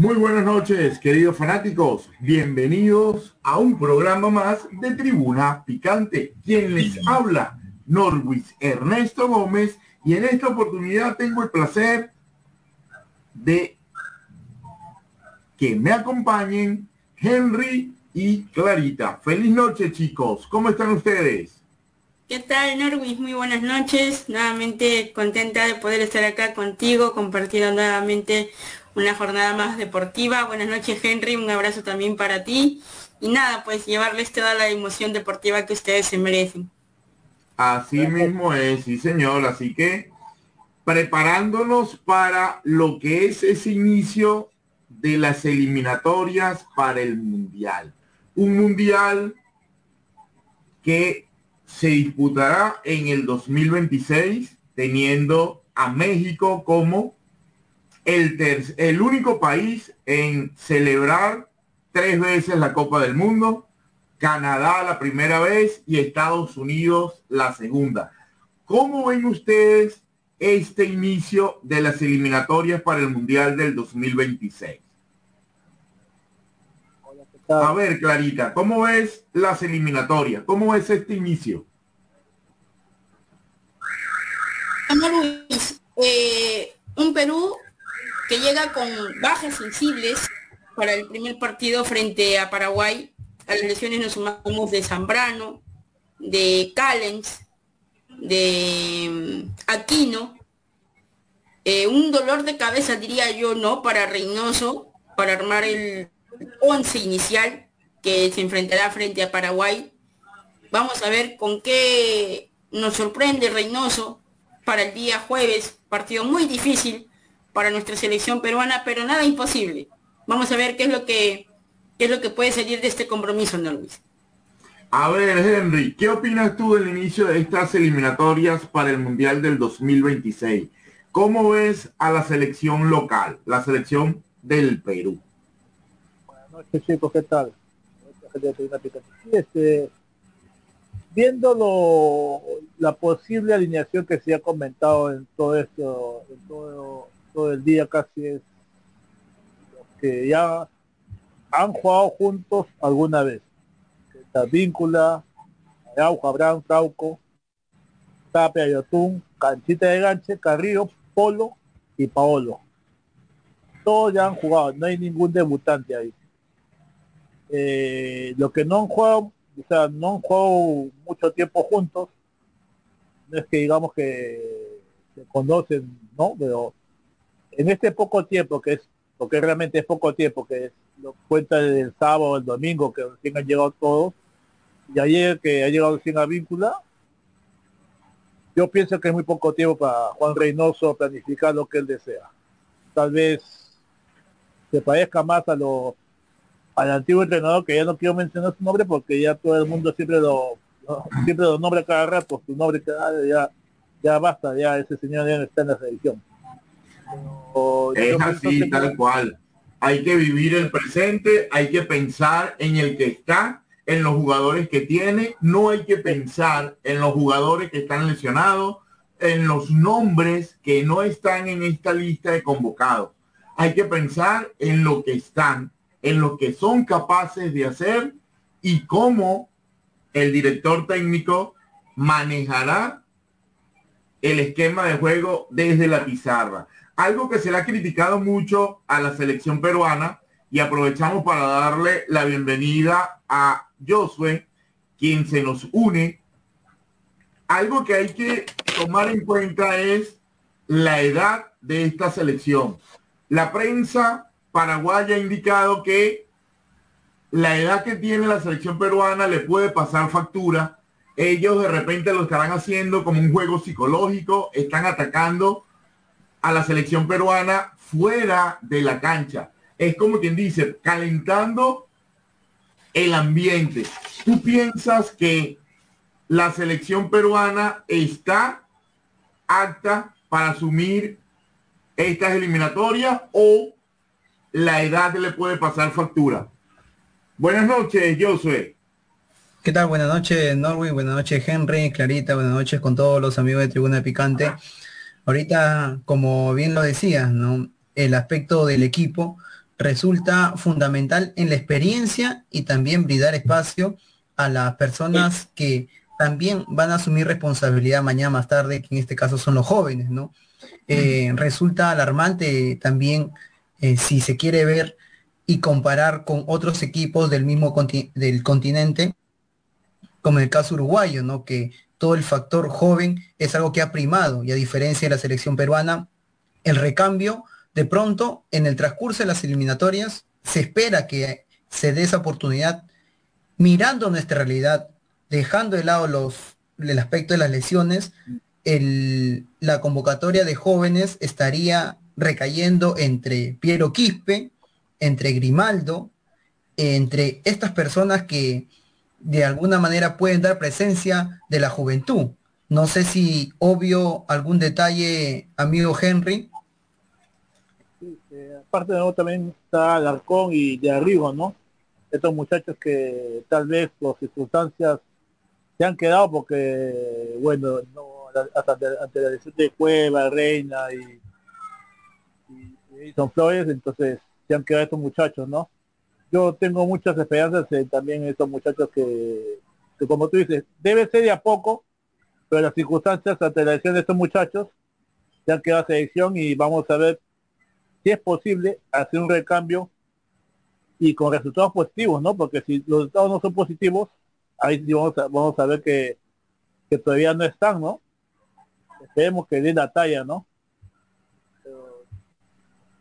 Muy buenas noches, queridos fanáticos. Bienvenidos a un programa más de Tribuna Picante. Quien les habla, Norwis Ernesto Gómez, y en esta oportunidad tengo el placer de que me acompañen Henry y Clarita. Feliz noche, chicos. ¿Cómo están ustedes? ¿Qué tal, Norwis? Muy buenas noches. Nuevamente contenta de poder estar acá contigo, compartiendo nuevamente una jornada más deportiva. Buenas noches, Henry. Un abrazo también para ti. Y nada, pues llevarles toda la emoción deportiva que ustedes se merecen. Así mismo es, sí, señor. Así que preparándonos para lo que es ese inicio de las eliminatorias para el Mundial. Un Mundial que se disputará en el 2026, teniendo a México como el, ter el único país en celebrar tres veces la Copa del Mundo, Canadá la primera vez y Estados Unidos la segunda. ¿Cómo ven ustedes este inicio de las eliminatorias para el Mundial del 2026? A ver, Clarita, ¿cómo ves las eliminatorias? ¿Cómo ves este inicio? Luis, eh, un Perú que llega con bajas sensibles para el primer partido frente a Paraguay. A las lesiones nos sumamos de Zambrano, de Callens, de mm, Aquino. Eh, un dolor de cabeza, diría yo, ¿no? Para Reynoso, para armar el 11 inicial que se enfrentará frente a Paraguay. Vamos a ver con qué nos sorprende Reynoso para el día jueves. Partido muy difícil para nuestra selección peruana, pero nada imposible. Vamos a ver qué es lo que, qué es lo que puede salir de este compromiso, ¿no, Luis? A ver, Henry, ¿qué opinas tú del inicio de estas eliminatorias para el Mundial del 2026? ¿Cómo ves a la selección local, la selección del Perú? Buenas noches, chicos, ¿qué tal? Este, viendo lo, la posible alineación que se ha comentado en todo esto, en todo, todo el día casi es que ya han jugado juntos alguna vez. Víncula, Araujo, Abraham, Trauco, Tapia, Yotún, Canchita de Ganche, Carrillo, Polo y Paolo. Todos ya han jugado, no hay ningún debutante ahí. Eh, lo que no han jugado, o sea, no han jugado mucho tiempo juntos, no es que digamos que se conocen, ¿no? Pero en este poco tiempo, que es, porque realmente es poco tiempo, que es lo cuenta del sábado, el domingo, que recién han llegado todos, y ayer que ha llegado recién a víncula, yo pienso que es muy poco tiempo para Juan Reynoso planificar lo que él desea. Tal vez se parezca más a lo al antiguo entrenador que ya no quiero mencionar su nombre porque ya todo el mundo siempre lo, siempre lo nombra cada rato, su nombre cada, ya ya basta, ya ese señor ya está en la selección. Pero Es así, que- tal cual. Hay que vivir el presente, hay que pensar en el que está, en los jugadores que tiene, no hay que pensar en los jugadores que están lesionados, en los nombres que no están en esta lista de convocados. Hay que pensar en lo que están, en lo que son capaces de hacer y cómo el director técnico manejará el esquema de juego desde la pizarra. Algo que se le ha criticado mucho a la selección peruana y aprovechamos para darle la bienvenida a Josué, quien se nos une, algo que hay que tomar en cuenta es la edad de esta selección. La prensa paraguaya ha indicado que la edad que tiene la selección peruana le puede pasar factura. Ellos de repente lo estarán haciendo como un juego psicológico, están atacando a la selección peruana fuera de la cancha. Es como quien dice, calentando el ambiente. ¿Tú piensas que la selección peruana está apta para asumir estas eliminatorias o la edad le puede pasar factura? Buenas noches, Josué. ¿Qué tal? Buenas noches, Norwin. Buenas noches, Henry, Clarita. Buenas noches con todos los amigos de Tribuna Picante. Ahorita, como bien lo decías, ¿no? El aspecto del equipo resulta fundamental en la experiencia y también brindar espacio a las personas que también van a asumir responsabilidad mañana más tarde, que en este caso son los jóvenes, ¿no? Eh, resulta alarmante también eh, si se quiere ver y comparar con otros equipos del mismo del continente, como el caso uruguayo, ¿no? Que todo el factor joven es algo que ha primado y a diferencia de la selección peruana, el recambio de pronto en el transcurso de las eliminatorias se espera que se dé esa oportunidad mirando nuestra realidad, dejando de lado los, el aspecto de las lesiones, la convocatoria de jóvenes estaría recayendo entre Piero Quispe, entre Grimaldo, entre estas personas que de alguna manera pueden dar presencia de la juventud. No sé si obvio algún detalle, amigo Henry. aparte de nuevo también está Alarcón y de Arriba, ¿no? Estos muchachos que tal vez por circunstancias se han quedado porque, bueno, no, hasta ante la decisión de Cueva, Reina y, y, son Flores, entonces se han quedado estos muchachos, ¿no? Yo tengo muchas esperanzas también estos muchachos que, como tú dices, debe ser de a poco, pero las circunstancias ante la elección de estos muchachos se han quedado selección y vamos a ver si es posible hacer un recambio y con resultados positivos, ¿no? Porque si los resultados no son positivos, ahí sí vamos a, vamos a ver que, que todavía no están, ¿no? Esperemos que den la talla, ¿no?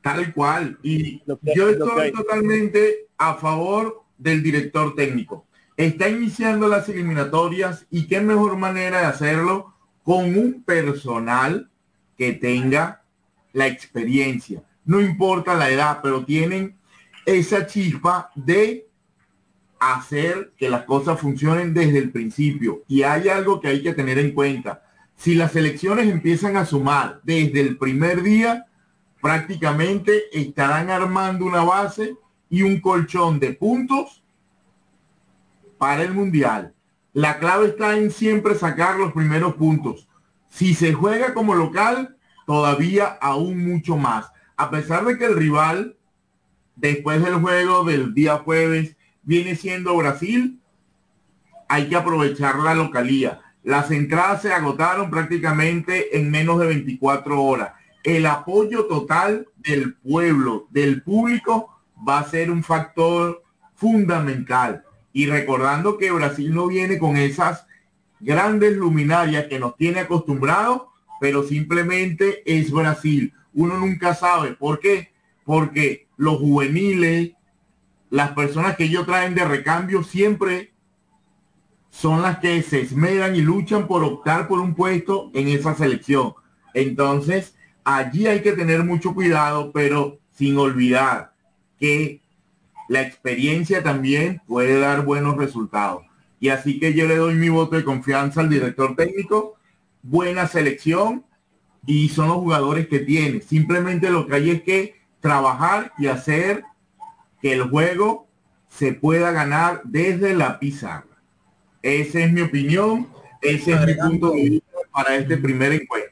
Tal cual. Y yo estoy totalmente a favor del director técnico. Está iniciando las eliminatorias y qué mejor manera de hacerlo con un personal que tenga la experiencia. No importa la edad, pero tienen esa chispa de hacer que las cosas funcionen desde el principio. Y hay algo que hay que tener en cuenta. Si las elecciones empiezan a sumar desde el primer día, prácticamente estarán armando una base y un colchón de puntos para el mundial. La clave está en siempre sacar los primeros puntos. Si se juega como local, todavía aún mucho más. A pesar de que el rival, después del juego del día jueves, viene siendo Brasil, hay que aprovechar la localía. Las entradas se agotaron prácticamente en menos de 24 horas el apoyo total del pueblo, del público, va a ser un factor fundamental. Y recordando que Brasil no viene con esas grandes luminarias que nos tiene acostumbrados, pero simplemente es Brasil. Uno nunca sabe. ¿Por qué? Porque los juveniles, las personas que ellos traen de recambio siempre son las que se esmeran y luchan por optar por un puesto en esa selección. Entonces, allí hay que tener mucho cuidado, pero sin olvidar que la experiencia también puede dar buenos resultados. Y así que yo le doy mi voto de confianza al director técnico, buena selección y son los jugadores que tiene. Simplemente lo que hay es que trabajar y hacer que el juego se pueda ganar desde la pizarra. Esa es mi opinión, ese es mi punto de vista para este primer encuentro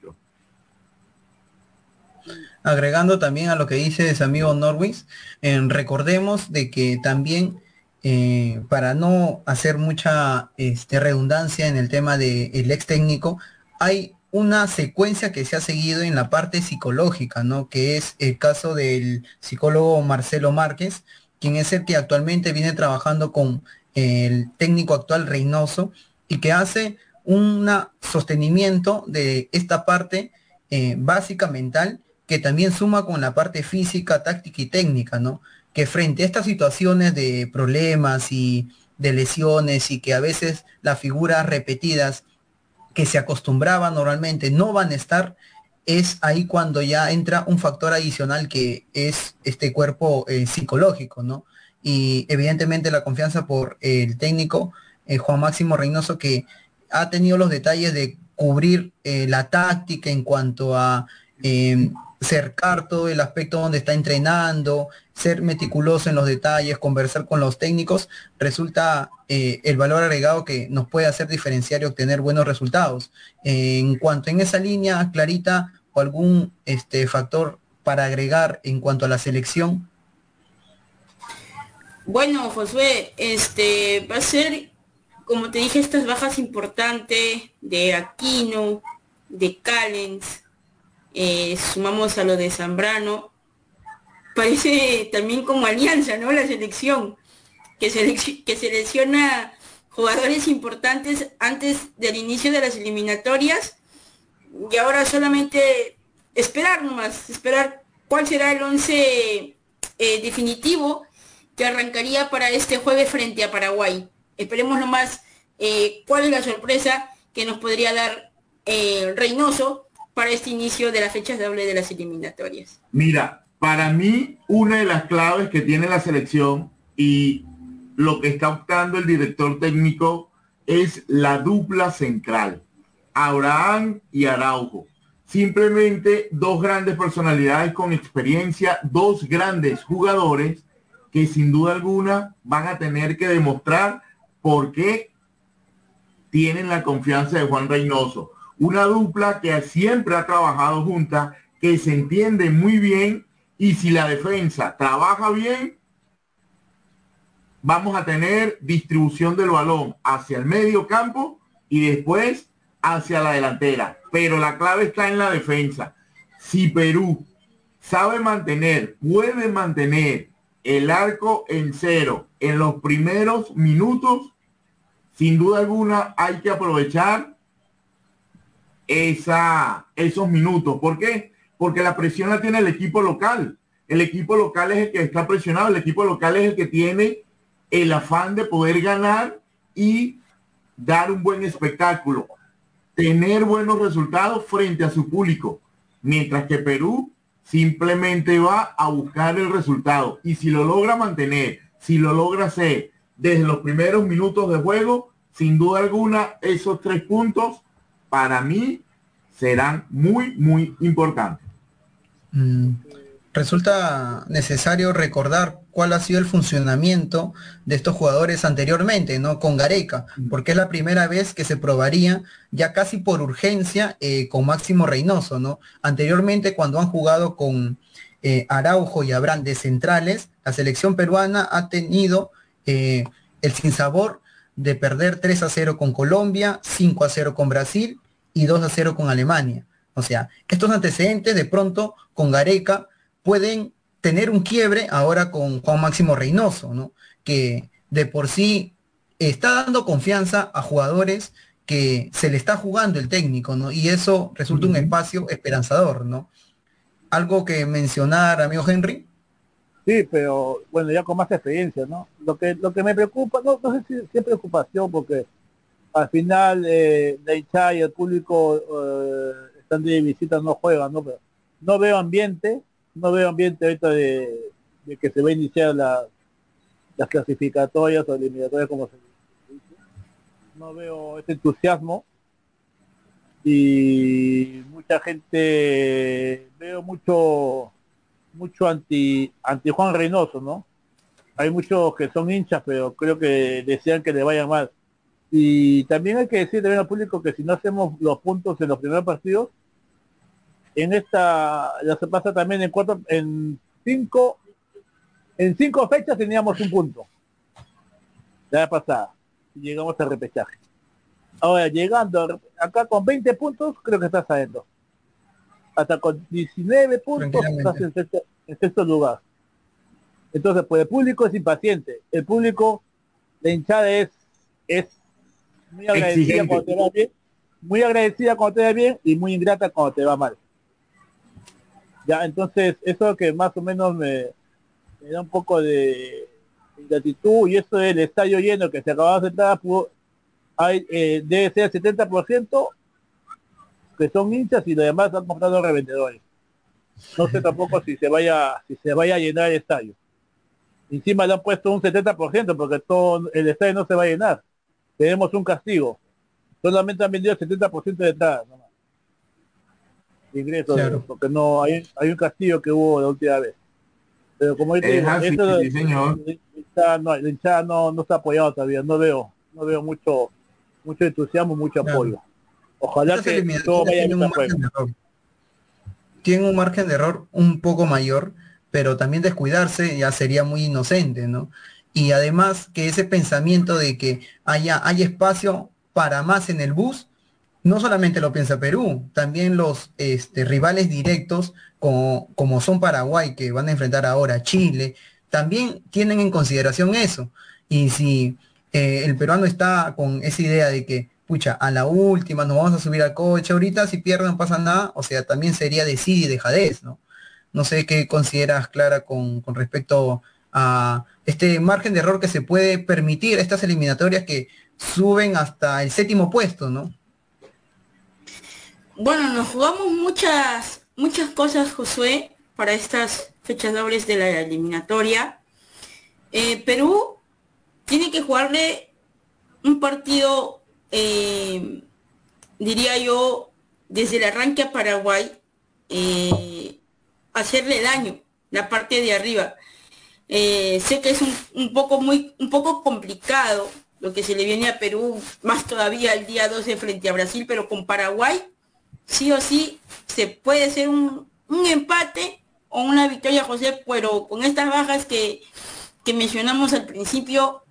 agregando también a lo que dice ese amigo Norwis, recordemos de que también eh, para no hacer mucha este, redundancia en el tema del ex técnico, hay una secuencia que se ha seguido en la parte psicológica, ¿no? Que es el caso del psicólogo Marcelo Márquez, quien es el que actualmente viene trabajando con el técnico actual Reynoso y que hace un sostenimiento de esta parte eh, básica mental que también suma con la parte física, táctica y técnica, ¿no? Que frente a estas situaciones de problemas y de lesiones y que a veces las figuras repetidas que se acostumbraban normalmente no van a estar, es ahí cuando ya entra un factor adicional que es este cuerpo eh, psicológico, ¿no? Y evidentemente la confianza por el técnico eh, Juan Máximo Reynoso que ha tenido los detalles de cubrir eh, la táctica en cuanto a em, cercar todo el aspecto donde está entrenando, ser meticuloso en los detalles, conversar con los técnicos, resulta eh, el valor agregado que nos puede hacer diferenciar y obtener buenos resultados. en cuanto en esa línea, Clarita, o algún este, factor para agregar en cuanto a la selección. Bueno, Josué, este va a ser, como te dije, estas bajas importantes de Aquino, de Callens, eh, sumamos a lo de Zambrano, parece también como alianza, ¿no? La selección, que, que selecciona jugadores importantes antes del inicio de las eliminatorias y ahora solamente esperar nomás, esperar cuál será el once eh, definitivo que arrancaría para este jueves frente a Paraguay. Esperemos nomás eh, cuál es la sorpresa que nos podría dar eh, Reynoso para este inicio de las fechas doble de las eliminatorias? Mira, para mí una de las claves que tiene la selección y lo que está optando el director técnico es la dupla central, Abraham y Araujo. Simplemente dos grandes personalidades con experiencia, dos grandes jugadores que sin duda alguna van a tener que demostrar por qué tienen la confianza de Juan Reynoso una dupla que siempre ha trabajado junta, que se entiende muy bien y si la defensa trabaja bien, vamos a tener distribución del balón hacia el medio campo y después hacia la delantera. Pero la clave está en la defensa. Si Perú sabe mantener, puede mantener el arco en cero en los primeros minutos, sin duda alguna hay que aprovechar esa, esos minutos. ¿Por qué? Porque la presión la tiene el equipo local. El equipo local es el que está presionado, el equipo local es el que tiene el afán de poder ganar y dar un buen espectáculo, tener buenos resultados frente a su público, mientras que Perú simplemente va a buscar el resultado y si lo logra mantener, si lo logra hacer desde los primeros minutos de juego, sin duda alguna esos tres puntos para mí serán muy, muy importantes. Mm, resulta necesario recordar cuál ha sido el funcionamiento de estos jugadores anteriormente, ¿no? Con Gareca, porque es la primera vez que se probaría ya casi por urgencia eh, con Máximo Reynoso, ¿no? Anteriormente, cuando han jugado con eh, Araujo y Abraham de centrales, la selección peruana ha tenido eh, el sinsabor de perder 3 a 0 con Colombia, 5 a 0 con Brasil y 2 a 0 con Alemania. O sea, estos antecedentes de pronto con Gareca pueden tener un quiebre ahora con Juan Máximo Reynoso, ¿no? Que de por sí está dando confianza a jugadores que se le está jugando el técnico, ¿no? Y eso resulta un espacio esperanzador, ¿no? Algo que mencionar, amigo Henry. Sí, pero bueno, ya con más experiencia, ¿no? Lo que, lo que me preocupa, no, no sé si, es preocupación, porque al final eh, la y el público eh, están de visita, no juegan, ¿no? Pero no veo ambiente, no veo ambiente ahorita de, que se va a iniciar la, las clasificatorias o eliminatorias como se dice. No veo ese entusiasmo y mucha gente, veo mucho mucho anti, anti Juan Reynoso, ¿no? Hay muchos que son hinchas, pero creo que desean que le vaya mal. Y también hay que decir también al público que si no hacemos los puntos en los primeros partidos, en esta ya se pasa también en cuatro, en cinco, en cinco fechas teníamos un punto. La pasada. Llegamos al repechaje. Ahora, llegando acá con 20 puntos, creo que está saliendo hasta con 19 puntos estás en sexto, lugar. Entonces, pues el público es impaciente. El público la hinchada es, es muy agradecida cuando te va bien, muy agradecida cuando te va bien y muy ingrata cuando te va mal. Ya, entonces eso que más o menos me, da un poco de gratitud y eso del estadio lleno que se acababa de sentar, hay, eh, debe ser 70% que son hinchas y los demás han comprado revendedores. No sé tampoco si se vaya, si se vaya a llenar el estadio. Encima le han puesto un 70% porque todo el estadio no se va a llenar. Tenemos un castigo. Solamente han vendido el 70% de entradas. Nomás. Ingresos, porque no hay, hay un castigo que hubo la última vez. Pero como dice, eso, La, no, la hinchada no, no está apoyado todavía. No veo, no veo mucho, mucho entusiasmo, mucho apoyo. Ojalá que todo vaya en tiene un margen de error un poco mayor, pero también descuidarse ya sería muy inocente, ¿no? Y además que ese pensamiento de que haya, hay espacio para más en el bus, no solamente lo piensa Perú, también los este, rivales directos como, como son Paraguay, que van a enfrentar ahora Chile, también tienen en consideración eso. Y si eh, el peruano está con esa idea de que pucha, a la última nos vamos a subir al coche ahorita, si pierden no pasa nada, o sea, también sería de sí y dejadez, ¿no? No sé qué consideras, Clara, con, respecto a este margen de error que se puede permitir estas eliminatorias que suben hasta el séptimo puesto, ¿no? Bueno, nos jugamos muchas, muchas cosas, Josué, para estas fechas dobles de la eliminatoria. Eh, Perú tiene que jugarle un partido eh, diría yo, desde el arranque a Paraguay, eh, hacerle daño, la parte de arriba. Eh, sé que es un, poco muy, un poco complicado lo que se le viene a Perú, más todavía el día 12 frente a Brasil, pero con Paraguay, sí o sí, se puede hacer un, empate o una victoria, José, pero con estas bajas que, que mencionamos al principio,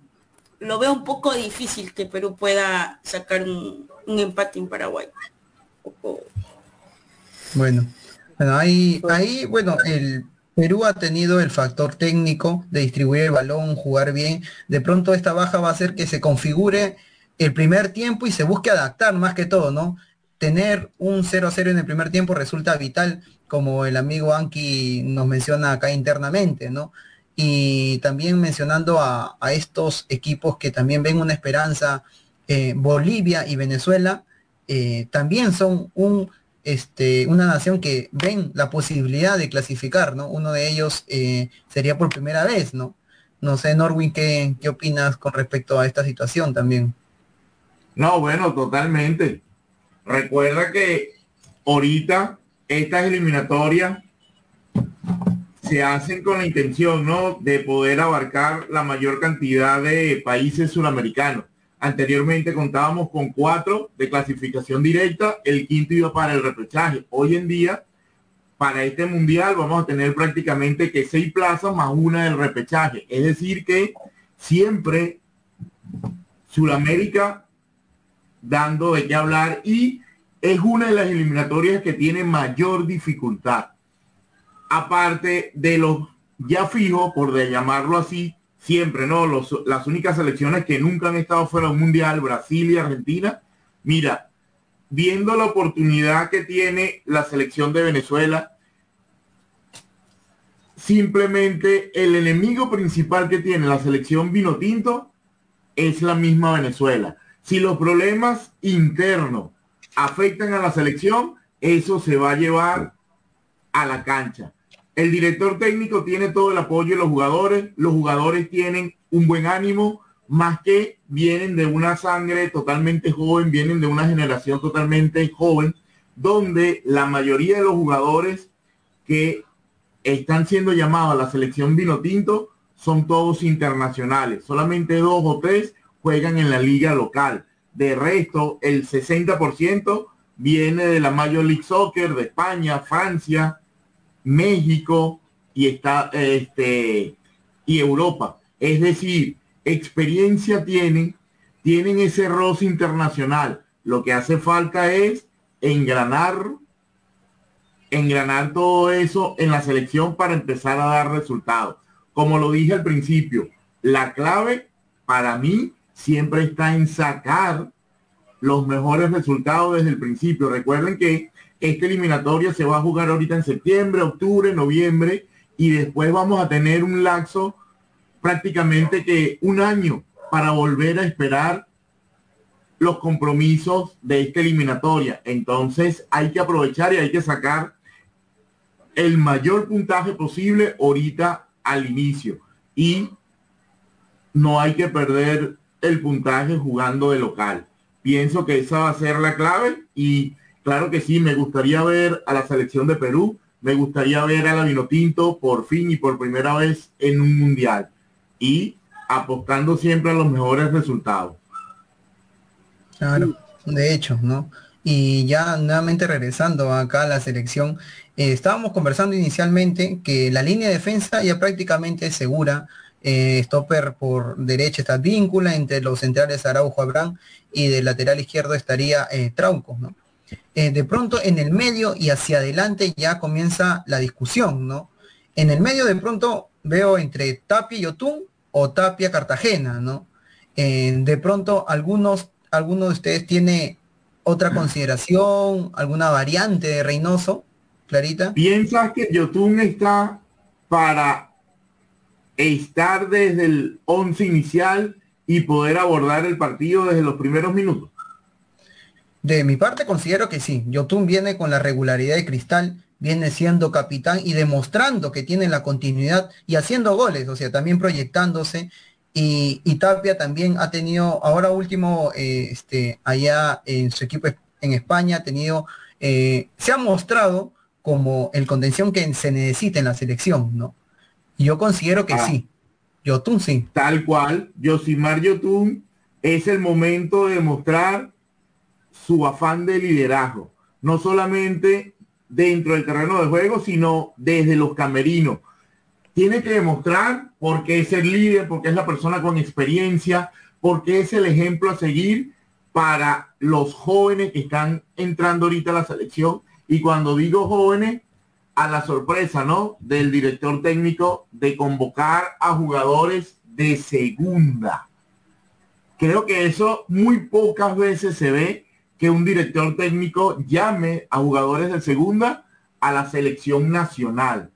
lo veo un poco difícil que Perú pueda sacar un, empate en Paraguay. Bueno, bueno, ahí, ahí, bueno, el Perú ha tenido el factor técnico de distribuir el balón, jugar bien. De pronto esta baja va a hacer que se configure el primer tiempo y se busque adaptar más que todo, ¿no? Tener un 0 a 0 en el primer tiempo resulta vital, como el amigo Anki nos menciona acá internamente, ¿no? Y también mencionando a, estos equipos que también ven una esperanza, eh, Bolivia y Venezuela eh, también son un, este, una nación que ven la posibilidad de clasificar, ¿no? Uno de ellos eh, sería por primera vez, ¿no? No sé, Norwin, ¿qué, ¿qué opinas con respecto a esta situación también? No, bueno, totalmente. Recuerda que ahorita estas eliminatorias se hacen con la intención, ¿no? De poder abarcar la mayor cantidad de países suramericanos. Anteriormente contábamos con cuatro de clasificación directa, el quinto iba para el repechaje. Hoy en día, para este mundial, vamos a tener prácticamente que seis plazas más una del repechaje. Es decir, que siempre Sudamérica dando de qué hablar y es una de las eliminatorias que tiene mayor dificultad aparte de los ya fijos, por de llamarlo así, siempre, ¿no? Las únicas selecciones que nunca han estado fuera del mundial, Brasil y Argentina. Mira, viendo la oportunidad que tiene la selección de Venezuela, simplemente el enemigo principal que tiene la selección vino tinto es la misma Venezuela. Si los problemas internos afectan a la selección, eso se va a llevar a la cancha. El director técnico tiene todo el apoyo de los jugadores, los jugadores tienen un buen ánimo, más que vienen de una sangre totalmente joven, vienen de una generación totalmente joven, donde la mayoría de los jugadores que están siendo llamados a la selección vino tinto son todos internacionales. Solamente dos o tres juegan en la liga local. De resto, el 60% viene de la Major League Soccer de España, Francia, México y está este y Europa. Es decir, experiencia tienen, tienen ese roce internacional. Lo que hace falta es engranar, engranar todo eso en la selección para empezar a dar resultados. Como lo dije al principio, la clave para mí siempre está en sacar los mejores resultados desde el principio. Recuerden que esta eliminatoria se va a jugar ahorita en septiembre, octubre, noviembre y después vamos a tener un laxo prácticamente que un año para volver a esperar los compromisos de esta eliminatoria. Entonces hay que aprovechar y hay que sacar el mayor puntaje posible ahorita al inicio. Y no hay que perder el puntaje jugando de local. Pienso que esa va a ser la clave y claro que sí, me gustaría ver a la selección de Perú, me gustaría ver a la Vinotinto por fin y por primera vez en un mundial y apostando siempre a los mejores resultados. Claro, de hecho, ¿no? Y ya nuevamente regresando acá a la selección, eh, estábamos conversando inicialmente que la línea de defensa ya prácticamente es segura. Eh, stopper por derecha está víncula entre los centrales Araujo Abraham y del lateral izquierdo estaría eh, Trauco, ¿no? Eh, de pronto en el medio y hacia adelante ya comienza la discusión, ¿no? En el medio de pronto veo entre Tapia y Otún o Tapia Cartagena, ¿no? de pronto algunos alguno de ustedes tiene otra consideración, alguna variante de Reynoso, Clarita? ¿Piensas que Yotun está para estar desde el 11 inicial y poder abordar el partido desde los primeros minutos? De mi parte considero que sí. Yotun viene con la regularidad de Cristal, viene siendo capitán y demostrando que tiene la continuidad y haciendo goles, o sea, también proyectándose y, Tapia también ha tenido, ahora último, eh, este, allá en su equipo en España, ha tenido, eh, se ha mostrado como el contención que se necesita en la selección, ¿no? Y yo considero que ah. sí. Yotun sí. Tal cual, Yosimar Yotun es el momento de mostrar su afán de liderazgo, no solamente dentro del terreno de juego, sino desde los camerinos tiene que demostrar porque es el líder, porque es la persona con experiencia, porque es el ejemplo a seguir para los jóvenes que están entrando ahorita a la selección. Y cuando digo jóvenes, a la sorpresa, ¿no? Del director técnico de convocar a jugadores de segunda. Creo que eso muy pocas veces se ve que un director técnico llame a jugadores de segunda a la selección nacional.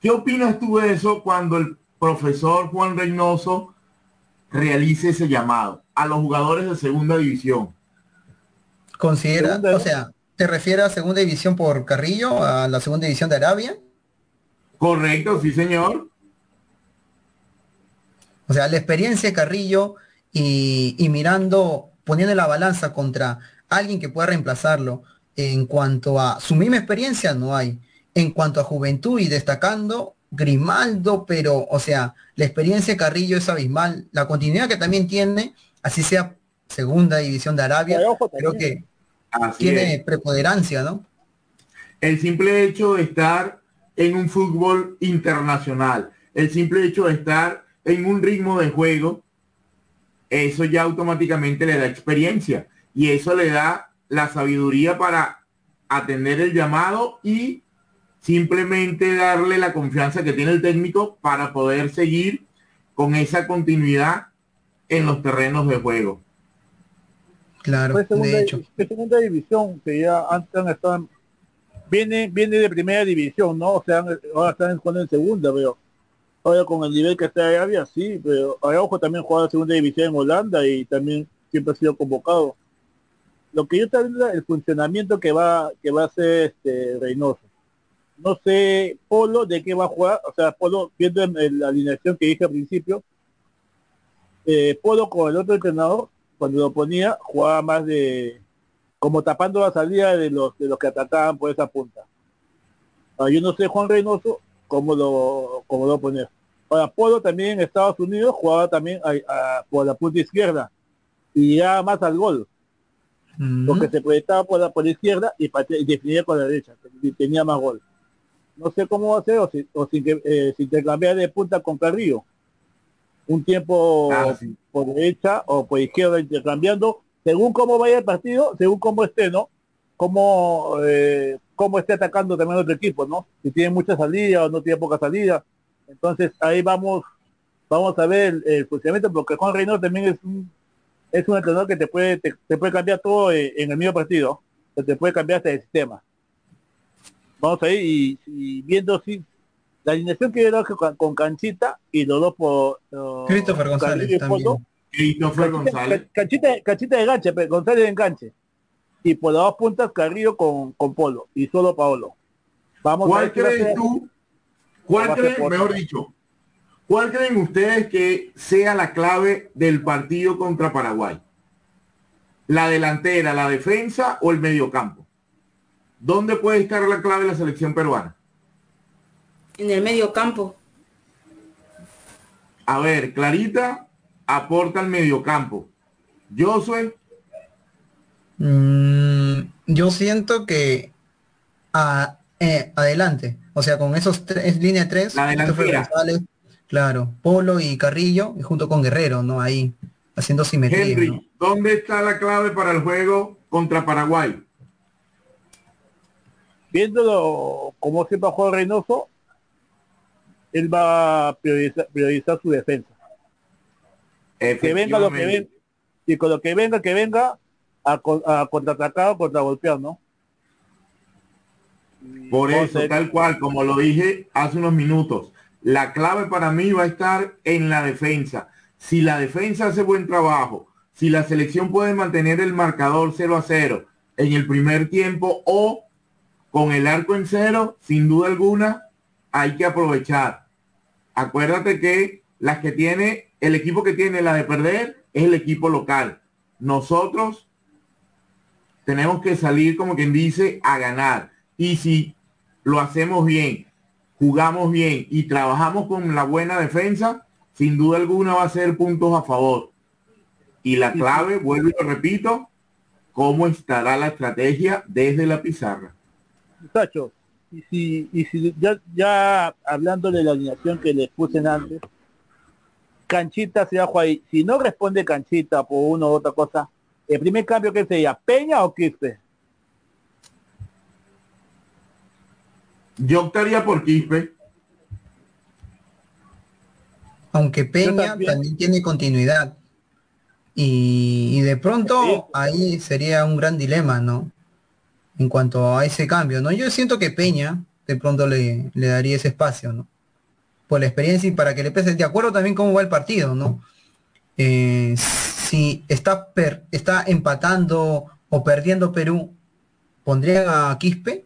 ¿Qué opinas tú de eso cuando el profesor Juan Reynoso realice ese llamado a los jugadores de segunda división? Considera, o sea, ¿te refieres a segunda división por Carrillo, a la segunda división de Arabia? Correcto, sí señor. O sea, la experiencia de Carrillo y, y mirando, poniendo la balanza contra alguien que pueda reemplazarlo en cuanto a su misma experiencia, no hay. En cuanto a juventud y destacando Grimaldo, pero, o sea, la experiencia de Carrillo es abismal, la continuidad que también tiene, así sea segunda división de Arabia, creo que tiene preponderancia, ¿no? El simple hecho de estar en un fútbol internacional, el simple hecho de estar en un ritmo de juego, eso ya automáticamente le da experiencia y eso le da la sabiduría para atender el llamado y simplemente darle la confianza que tiene el técnico para poder seguir con esa continuidad en los terrenos de juego. Claro, de hecho. segunda división, que ya antes han estado, viene, viene de primera división, ¿no? O sea, ahora están jugando en segunda, pero ahora con el nivel que está había sí, pero ojo también juega en segunda división en Holanda y también siempre ha sido convocado. Lo que yo también el funcionamiento que va, que va a hacer este Reynoso no sé Polo de qué va a jugar, o sea, Polo, viendo en, la alineación que dije al principio, eh, Polo con el otro entrenador, cuando lo ponía, jugaba más de como tapando la salida de los de los que atacaban por esa punta. Ahora, yo no sé Juan Reynoso cómo lo cómo lo poner. Ahora, Polo también en Estados Unidos jugaba también por la punta izquierda y llegaba más al gol. Porque se proyectaba por la, por la izquierda y, y definía con la derecha, tenía más gol no sé cómo va a ser, o si, o si, eh, si te cambias de punta con Carrillo. Un tiempo ah, por derecha o por izquierda intercambiando, según cómo vaya el partido, según cómo esté, ¿no? Cómo, eh, cómo esté atacando también otro equipo, ¿no? Si tiene mucha salida o no tiene poca salida. Entonces ahí vamos vamos a ver el, funcionamiento porque Juan Reynoso también es un es un entrenador que te puede te, puede cambiar todo en, el mismo partido que te puede cambiar hasta el sistema vamos a ir y, viendo si la alineación que yo con, con Canchita y los dos por Christopher González. Christopher González Canchita, canchita de ganche González de enganche y por las dos puntas Carrillo con, con Polo y solo Paolo vamos ¿Cuál crees tú? ¿Cuál crees, mejor dicho, ¿Cuál creen ustedes que sea la clave del partido contra Paraguay? ¿La delantera, la defensa o el mediocampo? ¿Dónde puede estar la clave de la selección peruana? En el mediocampo. A ver, Clarita aporta al mediocampo. Josué. Mm, yo siento que eh, adelante, o sea, con esos tres, línea tres, la delantera. Claro, Polo y Carrillo, y junto con Guerrero, ¿no? Ahí, haciendo simetría. Henry, ¿dónde está la clave para el juego contra Paraguay? Viéndolo como siempre juega Reynoso, él va a priorizar, su defensa. Que venga lo que venga, y con lo que venga, que venga a, a contraatacar o contragolpear, ¿no? Por eso, tal cual, como lo dije hace unos minutos, la clave para mí va a estar en la defensa. Si la defensa hace buen trabajo, si la selección puede mantener el marcador 0 a 0 en el primer tiempo o con el arco en cero, sin duda alguna, hay que aprovechar. Acuérdate que las que tiene, el equipo que tiene la de perder es el equipo local. Nosotros tenemos que salir, como quien dice, a ganar. Y si lo hacemos bien, jugamos bien y trabajamos con la buena defensa, sin duda alguna va a ser puntos a favor. Y la clave, vuelvo y lo repito, cómo estará la estrategia desde la pizarra. Muchachos, y si, y si ya, ya hablando de la alineación que les puse antes, Canchita se bajo ahí. Si no responde Canchita por una u otra cosa, el primer cambio que sería, Peña o Quispe. Yo optaría por Quispe. Aunque Peña también. tiene continuidad. Y, de pronto ahí sería un gran dilema, ¿no? En cuanto a ese cambio, ¿no? Yo siento que Peña de pronto le, le daría ese espacio, ¿no? Por la experiencia y para que le pese. De acuerdo también cómo va el partido, ¿no? Eh, si está, está empatando o perdiendo Perú, ¿pondría a Quispe?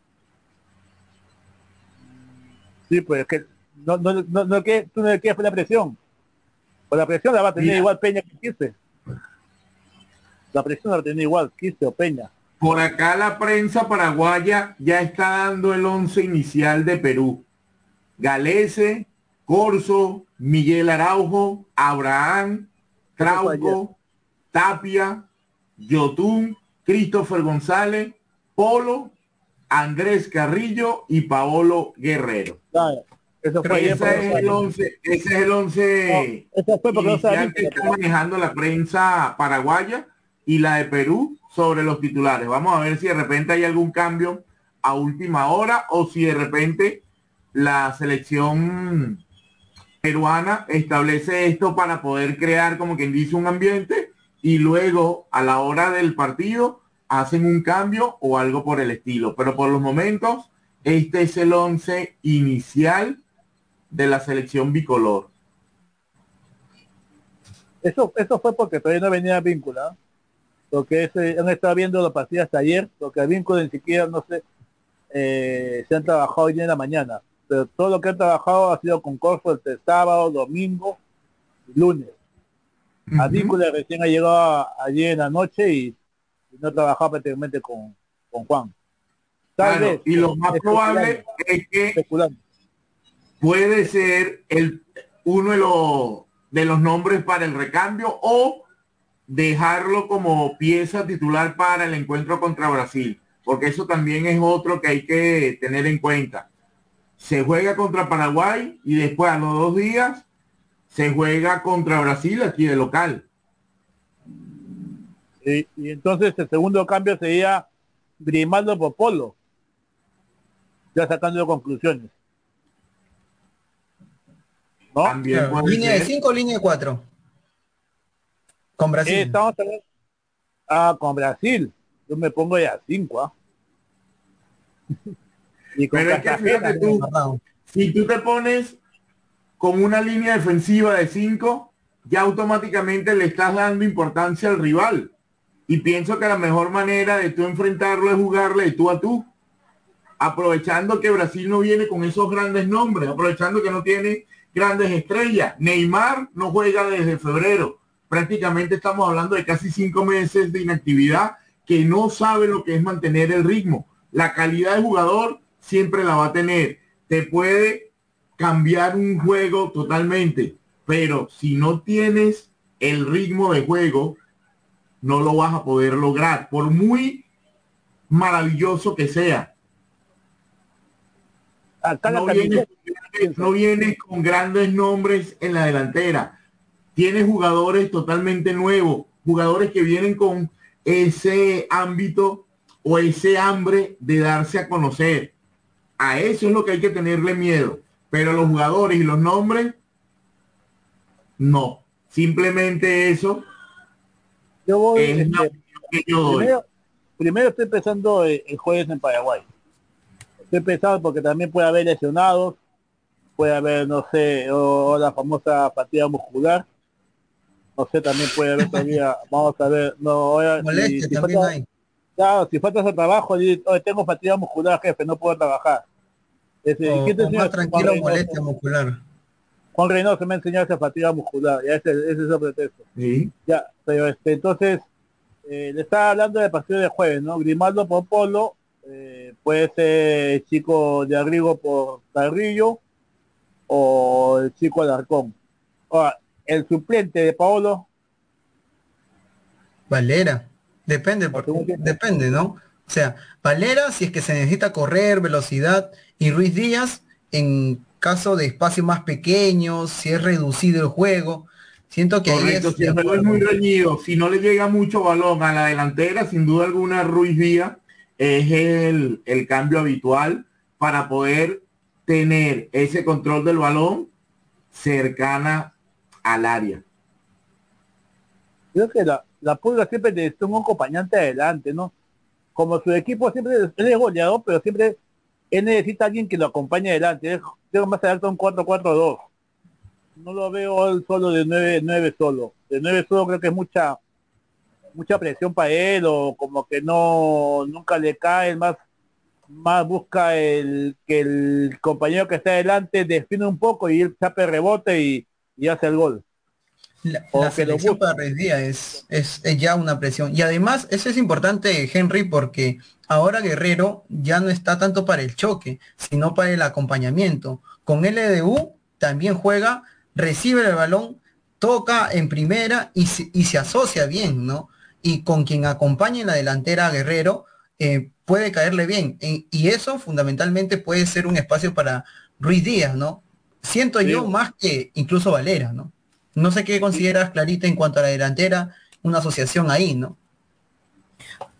Sí, pues es que no, no, no, no que tú no le quieres la presión. Pues la presión la va a tener igual Peña que Quispe. La presión la va a tener igual Quispe o Peña. Por acá la prensa paraguaya ya está dando el once inicial de Perú. Galese, Corso, Miguel Araujo, Abraham, Trauco, Tapia, Yotún, Christopher González, Polo Andrés Carrillo y Paolo Guerrero. eso fue ese, es el once, ese es el once que está manejando la prensa paraguaya y la de Perú sobre los titulares. Vamos a ver si de repente hay algún cambio a última hora o si de repente la selección peruana establece esto para poder crear como quien dice un ambiente y luego a la hora del partido hacen un cambio o algo por el estilo. Pero por los momentos, este es el once inicial de la selección bicolor. Eso, eso fue porque todavía no venía vínculo, porque ese, han estado viendo la partida hasta ayer, porque vínculo ni siquiera, no sé, eh, se han trabajado hoy en la mañana, pero todo lo que han trabajado ha sido con Corfo el sábado, domingo, lunes. A vínculo recién ha llegado ayer en la noche y no trabajaba prácticamente con, con Juan. y lo más probable es que puede ser el uno de los de los nombres para el recambio o dejarlo como pieza titular para el encuentro contra Brasil, porque eso también es otro que hay que tener en cuenta. Se juega contra Paraguay y después a los dos días se juega contra Brasil aquí de local. Y, entonces el segundo cambio sería Grimaldo por Polo. Ya sacando conclusiones. ¿no? También Claro, puede línea de ser. 5 o línea de 4. Con Brasil. Eh, estamos hablando- Ah, con Brasil. Yo me pongo ya 5, ¿ah? y con Pero es que fíjate tú, si tú te pones con una línea defensiva de 5, ya automáticamente le estás dando importancia al rival. Y pienso que la mejor manera de tú enfrentarlo es jugarle de tú a tú. Aprovechando que Brasil no viene con esos grandes nombres, aprovechando que no tiene grandes estrellas. Neymar no juega desde febrero. Prácticamente estamos hablando de casi cinco meses de inactividad que no sabe lo que es mantener el ritmo. La calidad de jugador siempre la va a tener. Te puede cambiar un juego totalmente, pero si no tienes el ritmo de juego, no lo vas a poder lograr, por muy maravilloso que sea. Acá No vienes, no vienes con grandes nombres en la delantera. Tienes jugadores totalmente nuevos, jugadores que vienen con ese ámbito o ese hambre de darse a conocer. A eso es lo que hay que tenerle miedo. Pero los jugadores y los nombres, no. Simplemente eso yo voy, es este, que yo doy. primero, primero estoy pensando el, el jueves en Paraguay. Estoy pensando porque también puede haber lesionados, puede haber, no sé, o, o la famosa fatiga muscular. No sé, también puede haber todavía, vamos a ver, no, ahora, si- Molestia si falta- hay. Claro, si faltas al trabajo, "Oye, tengo fatiga muscular, jefe, no puedo trabajar. Ese, O, ¿quién te o enseñó más tranquilo, molestia muscular. Juan Reynoso me ha enseñado esa fatiga muscular, ya ese, ese es el pretexto. Sí. Ya, pero este, entonces, eh, le estaba hablando del partido de jueves, ¿no? Grimaldo por Polo, eh, puede ser el chico de Arrigo por Carrillo o el chico Alarcón. Ahora, el suplente de Paolo, Valera. Depende, porque, depende, ¿no? O sea, Valera si es que se necesita correr, velocidad, y Ruiz Díaz en caso de espacios más pequeños, si es reducido el juego. Siento que ahí es si el juego es muy reñido, si no le llega mucho balón a la delantera, sin duda alguna Ruiz Díaz es el, el cambio habitual para poder tener ese control del balón cercana al área. creo que la, la pulga siempre necesita un acompañante adelante, ¿no? Como su equipo siempre es goleador, pero siempre él necesita alguien que lo acompañe adelante. Tengo más adelante un 4-4-2. No lo veo él solo de 9, 9 solo. De 9 solo creo que es mucha mucha presión para él o como que no nunca le cae, más más busca el que el compañero que está adelante define un poco y él chape rebote y, y hace el gol. La, O la que lo selección busque. para Ruiz Díaz es, es, es ya una presión. Y además, eso es importante, Henry, porque ahora Guerrero ya no está tanto para el choque, sino para el acompañamiento. Con LDU también juega, recibe el balón, toca en primera y se, y se asocia bien, ¿no? Y con quien acompaña en la delantera a Guerrero, eh, puede caerle bien. E- y eso fundamentalmente puede ser un espacio para Ruiz Díaz, ¿no? Siento yo más que incluso Valera, ¿no? No sé qué consideras, Clarita, en cuanto a la delantera, una asociación ahí, ¿no?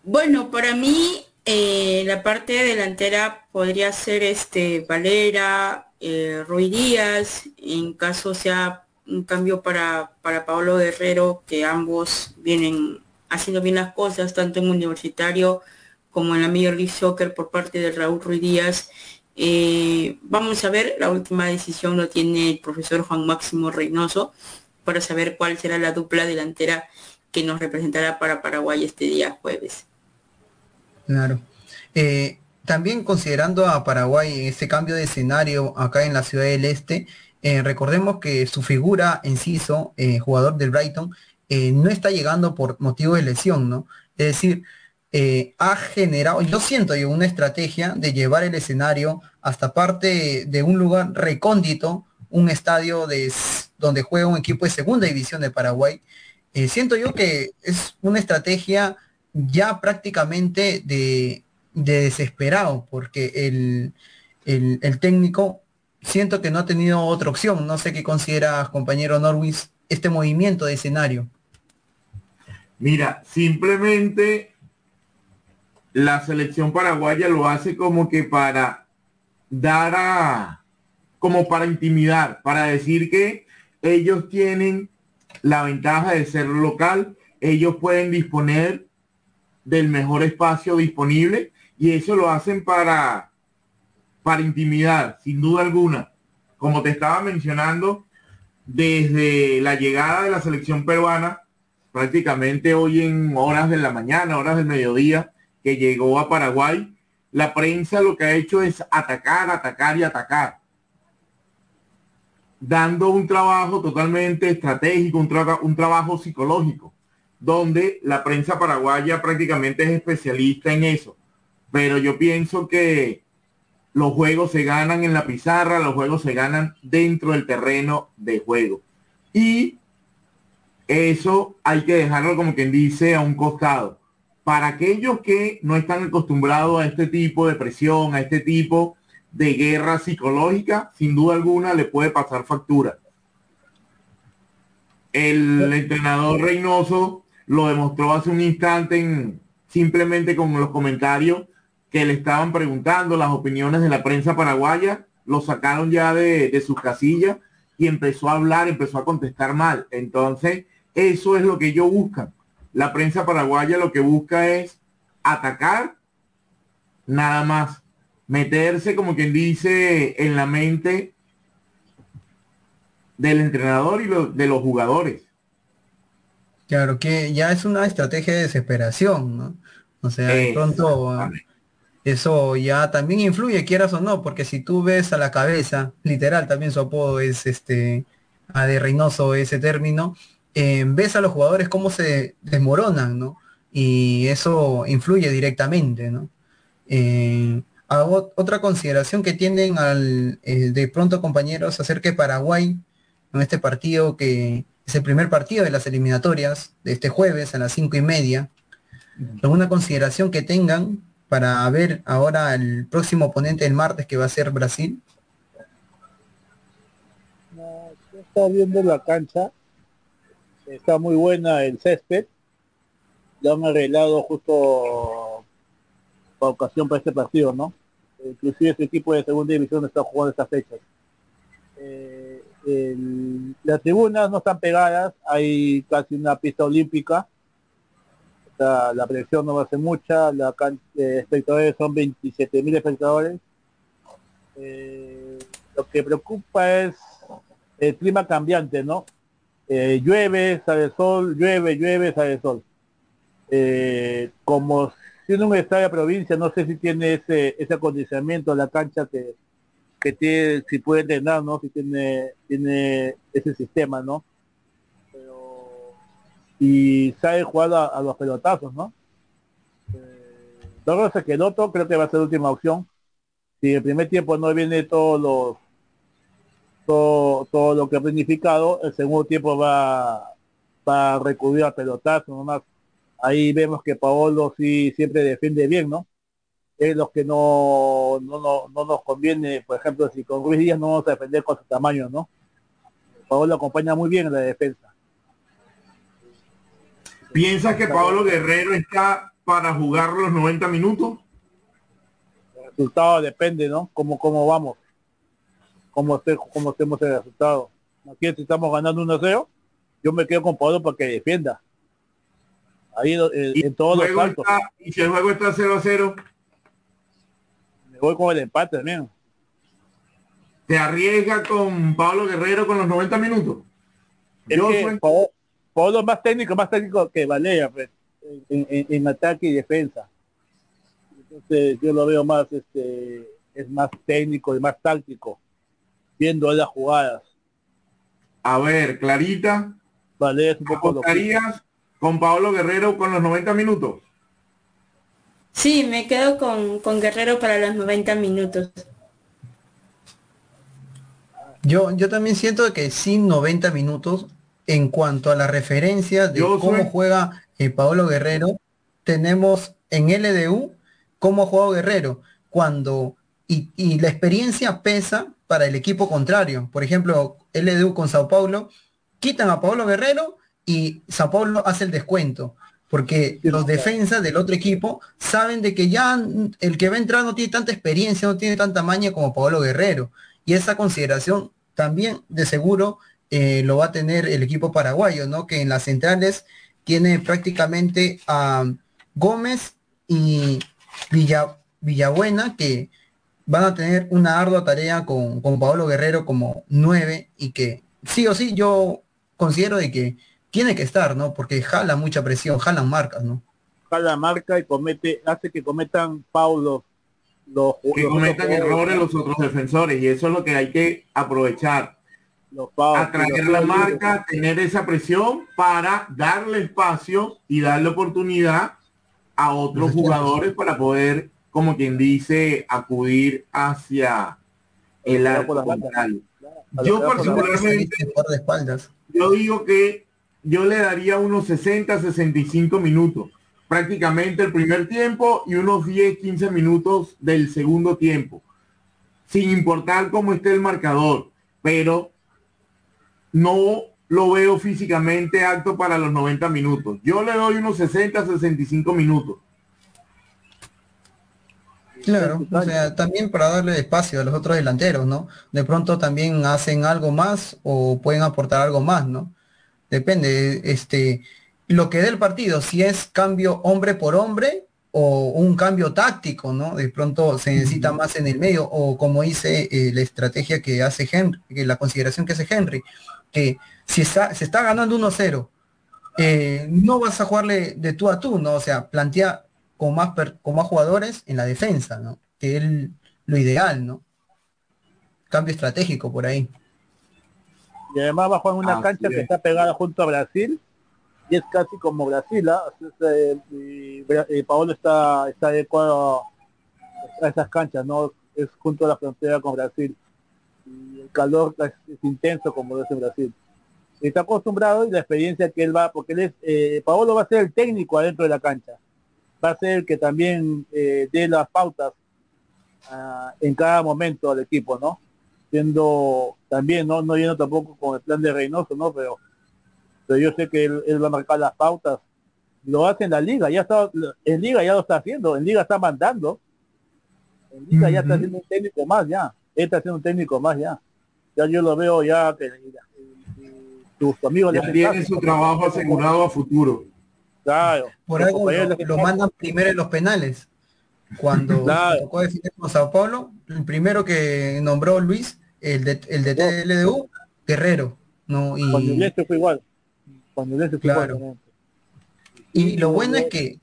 Bueno, para mí eh, la parte delantera podría ser este Valera, eh, Díaz, en caso sea un cambio para, para Pablo Guerrero, que ambos vienen haciendo bien las cosas, tanto en universitario como en la Major League Soccer por parte de Raúl Ruiz Díaz. Eh, vamos a ver, la última decisión lo tiene el profesor Juan Máximo Reynoso para saber cuál será la dupla delantera que nos representará para Paraguay este día jueves. Claro. Eh, también considerando a Paraguay en este cambio de escenario acá en la ciudad del Este, eh, recordemos que su figura, Enciso, eh, jugador del Brighton, eh, no está llegando por motivo de lesión, ¿no? Es decir, ha generado, yo siento yo, una estrategia de llevar el escenario hasta parte de un lugar recóndito, un estadio de, donde juega un equipo de segunda división de Paraguay. Eh, siento yo que es una estrategia ya prácticamente de, de desesperado, porque el, el, el técnico siento que no ha tenido otra opción. No sé qué consideras, compañero Norwis, este movimiento de escenario. Mira, simplemente la selección paraguaya lo hace como que para dar a, como para intimidar, para decir que ellos tienen la ventaja de ser local, ellos pueden disponer del mejor espacio disponible y eso lo hacen para, para intimidar, sin duda alguna. Como te estaba mencionando, desde la llegada de la selección peruana, prácticamente hoy en horas de la mañana, horas del mediodía, que llegó a Paraguay, la prensa lo que ha hecho es atacar, atacar y atacar, dando un trabajo totalmente estratégico, un, un trabajo psicológico, donde la prensa paraguaya prácticamente es especialista en eso. Pero yo pienso que los juegos se ganan en la pizarra, los juegos se ganan dentro del terreno de juego. Y eso hay que dejarlo como quien dice a un costado. Para aquellos que no están acostumbrados a este tipo de presión, a este tipo de guerra psicológica, sin duda alguna le puede pasar factura. El entrenador Reynoso lo demostró hace un instante en, simplemente con los comentarios que le estaban preguntando las opiniones de la prensa paraguaya, lo sacaron ya de, de sus casillas y empezó a hablar, empezó a contestar mal. Entonces, eso es lo que ellos buscan. La prensa paraguaya lo que busca es atacar nada más, meterse como quien dice en la mente del entrenador y de los jugadores. Claro, que ya es una estrategia de desesperación, ¿no? O sea, de pronto eso ya también influye, quieras o no, porque si tú ves a la cabeza, literal, también su apodo es este, a de Reynoso ese término, eh, ves a los jugadores cómo se desmoronan, ¿no? Y eso influye directamente, ¿no? Eh, otra consideración que tienen al, eh, de pronto compañeros acerca de Paraguay en este partido que es el primer partido de las eliminatorias de este jueves a las cinco y media. ¿Alguna consideración que tengan para ver ahora el próximo oponente del martes que va a ser Brasil? No, está viendo la cancha está muy buena el césped. Ya han arreglado justo para ocasión para este partido, ¿no? Inclusive este equipo de segunda división está jugando estas fechas. Eh, las tribunas no están pegadas, hay casi una pista olímpica. la presión no va a ser mucha, la eh, espectadores son 27 mil espectadores. Eh, lo que preocupa es el clima cambiante, ¿no? Llueve, sale sol, llueve, llueve, sale sol. Eh, como siendo un estadio de provincia, no sé si tiene ese, ese acondicionamiento la cancha que, que tiene, si puede entrenar, ¿no? Si tiene, tiene ese sistema, ¿no? y sabe jugar a, los pelotazos, ¿no? Eh, que el otro creo que va a ser la última opción. Si el primer tiempo no viene todos los todo, lo que ha planificado, el segundo tiempo va, va a recurrir a pelotazo nomás. Ahí vemos que Paolo sí siempre defiende bien, ¿no? Es lo que no, no, no, nos conviene, por ejemplo, si con Ruiz Díaz no vamos a defender con su tamaño, ¿no? Paolo acompaña muy bien en la defensa. ¿Piensas que Pablo Guerrero está para jugar los 90 minutos? El resultado depende, ¿no? Cómo, cómo vamos como, esté, como estemos el resultado. Aquí estamos ganando 1-0, yo me quedo con Pablo para que defienda. Ahí eh, en todos los saltos. y si el juego está 0-0, me voy con el empate también. ¿Te arriesga con Pablo Guerrero con los 90 minutos? yo Pablo, es más técnico, más técnico que Valera, pues, en, ataque y defensa. Entonces yo lo veo más, este, es más técnico y más táctico viendo las jugadas. A ver, Clarita. Vale, es un poco con Pablo Guerrero con los 90 minutos? Sí, me quedo con, con Guerrero para los 90 minutos. Yo, yo también siento que sin 90 minutos, en cuanto a la referencia de cómo juega eh, Pablo Guerrero, tenemos en LDU cómo juega Guerrero. Cuando, y, y la experiencia pesa para el equipo contrario. Por ejemplo, LDU con Sao Paulo, quitan a Pablo Guerrero y Sao Paulo hace el descuento. Porque los defensas del otro equipo saben de que ya el que va a entrar no tiene tanta experiencia, no tiene tanta maña como Pablo Guerrero. Y esa consideración también de seguro eh, lo va a tener el equipo paraguayo, ¿no? Que en las centrales tiene prácticamente a Gómez y Villa, Villabuena, que van a tener una ardua tarea con, con Pablo Guerrero como nueve y que sí o sí yo considero de que tiene que estar, ¿no? Porque jala mucha presión, jalan marcas, ¿no? Jala marca y comete, hace que cometan Paulo los, que cometan errores los otros defensores y eso es lo que hay que aprovechar. Los atraer la marca, tener esa presión para darle espacio y darle oportunidad a otros jugadores para poder, como quien dice, acudir hacia el arco Yo particularmente, yo digo que yo le daría unos 60, 65 minutos prácticamente el primer tiempo y unos 10, 15 minutos del segundo tiempo, sin importar cómo esté el marcador, pero no lo veo físicamente acto para los 90 minutos. Yo le doy unos 60, 65 minutos. Claro, o sea, también para darle espacio a los otros delanteros, ¿no? De pronto también hacen algo más o pueden aportar algo más, ¿no? Depende, este, lo que dé el partido, si es cambio hombre por hombre o un cambio táctico, ¿no? De pronto se necesita más en el medio, o como dice eh, la estrategia que hace Henry, la consideración que hace Henry, que si está, se está ganando 1-0, eh, no vas a jugarle de tú a tú, ¿no? O sea, plantea con más, con más jugadores en la defensa, ¿no? Que es lo ideal, ¿no? Cambio estratégico por ahí. Y además va a jugar en una cancha que está pegada junto a Brasil y es casi como Brasil, ¿ah? eh, y, Paolo está, está adecuado a esas canchas, ¿no? Es junto a la frontera con Brasil. Y el calor es, intenso como lo es en Brasil. Está acostumbrado y la experiencia que él va, porque él es, eh, Paolo va a ser el técnico adentro de la cancha. Va a ser el que también eh, dé las pautas ah, en cada momento al equipo, ¿no? Siendo también, ¿no? No yendo tampoco con el plan de Reynoso, ¿no? Pero yo sé que él, va a marcar las pautas. Lo hace en la liga, ya está, en liga ya lo está haciendo, en liga está mandando. En liga ya está haciendo un técnico más ya. Él está haciendo un técnico más ya. Ya yo lo veo ya que tus amigos ya tiene su trabajo asegurado a futuro. Claro. Por algo lo, mandan primero en los penales. Cuando claro. tocó con Sao Paulo, primero que nombró Luis, el de, el de TLDU, Guerrero. No, y... Cuando este fue igual. Claro. Y lo bueno es que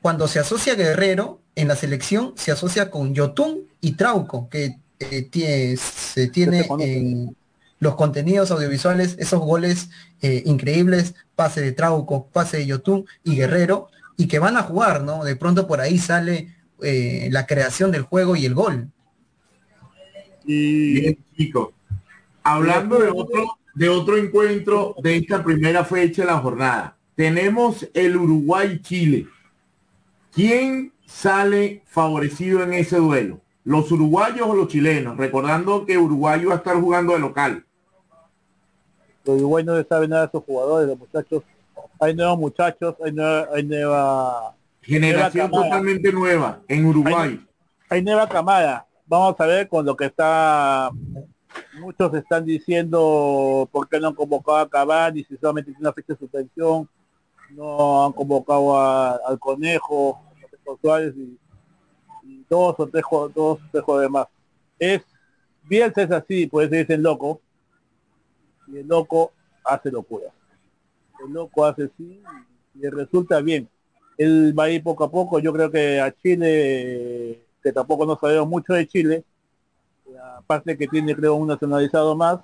cuando se asocia Guerrero en la selección se asocia con Yotun y Trauco, que eh, se tiene en los contenidos audiovisuales esos goles eh, increíbles, pase de Trauco, pase de Yotun y Guerrero, y que van a jugar, ¿no? De pronto por ahí sale eh, la creación del juego y el gol. Y chico, hablando de otro de otro encuentro de esta primera fecha de la jornada. Tenemos el Uruguay-Chile. ¿Quién sale favorecido en ese duelo? ¿Los uruguayos o los chilenos? Recordando que Uruguay va a estar jugando de local. Los uruguayos no saben nada de esos jugadores, los muchachos. Hay nuevos muchachos, hay nueva... Generación totalmente nueva en Uruguay. Hay, hay nueva camada. Vamos a ver con lo que está muchos están diciendo por qué no han convocado a Cavani si solamente tiene una fecha de suspensión, no han convocado al Conejo, a y, y, dos o tres dos tres jugadores más. Es Bielsa es así, pues dicen loco, y el loco hace locura. El loco hace así y, y resulta bien. Él va a ir poco a poco, yo creo que a Chile, que tampoco no sabemos mucho de Chile, aparte que tiene creo un nacionalizado más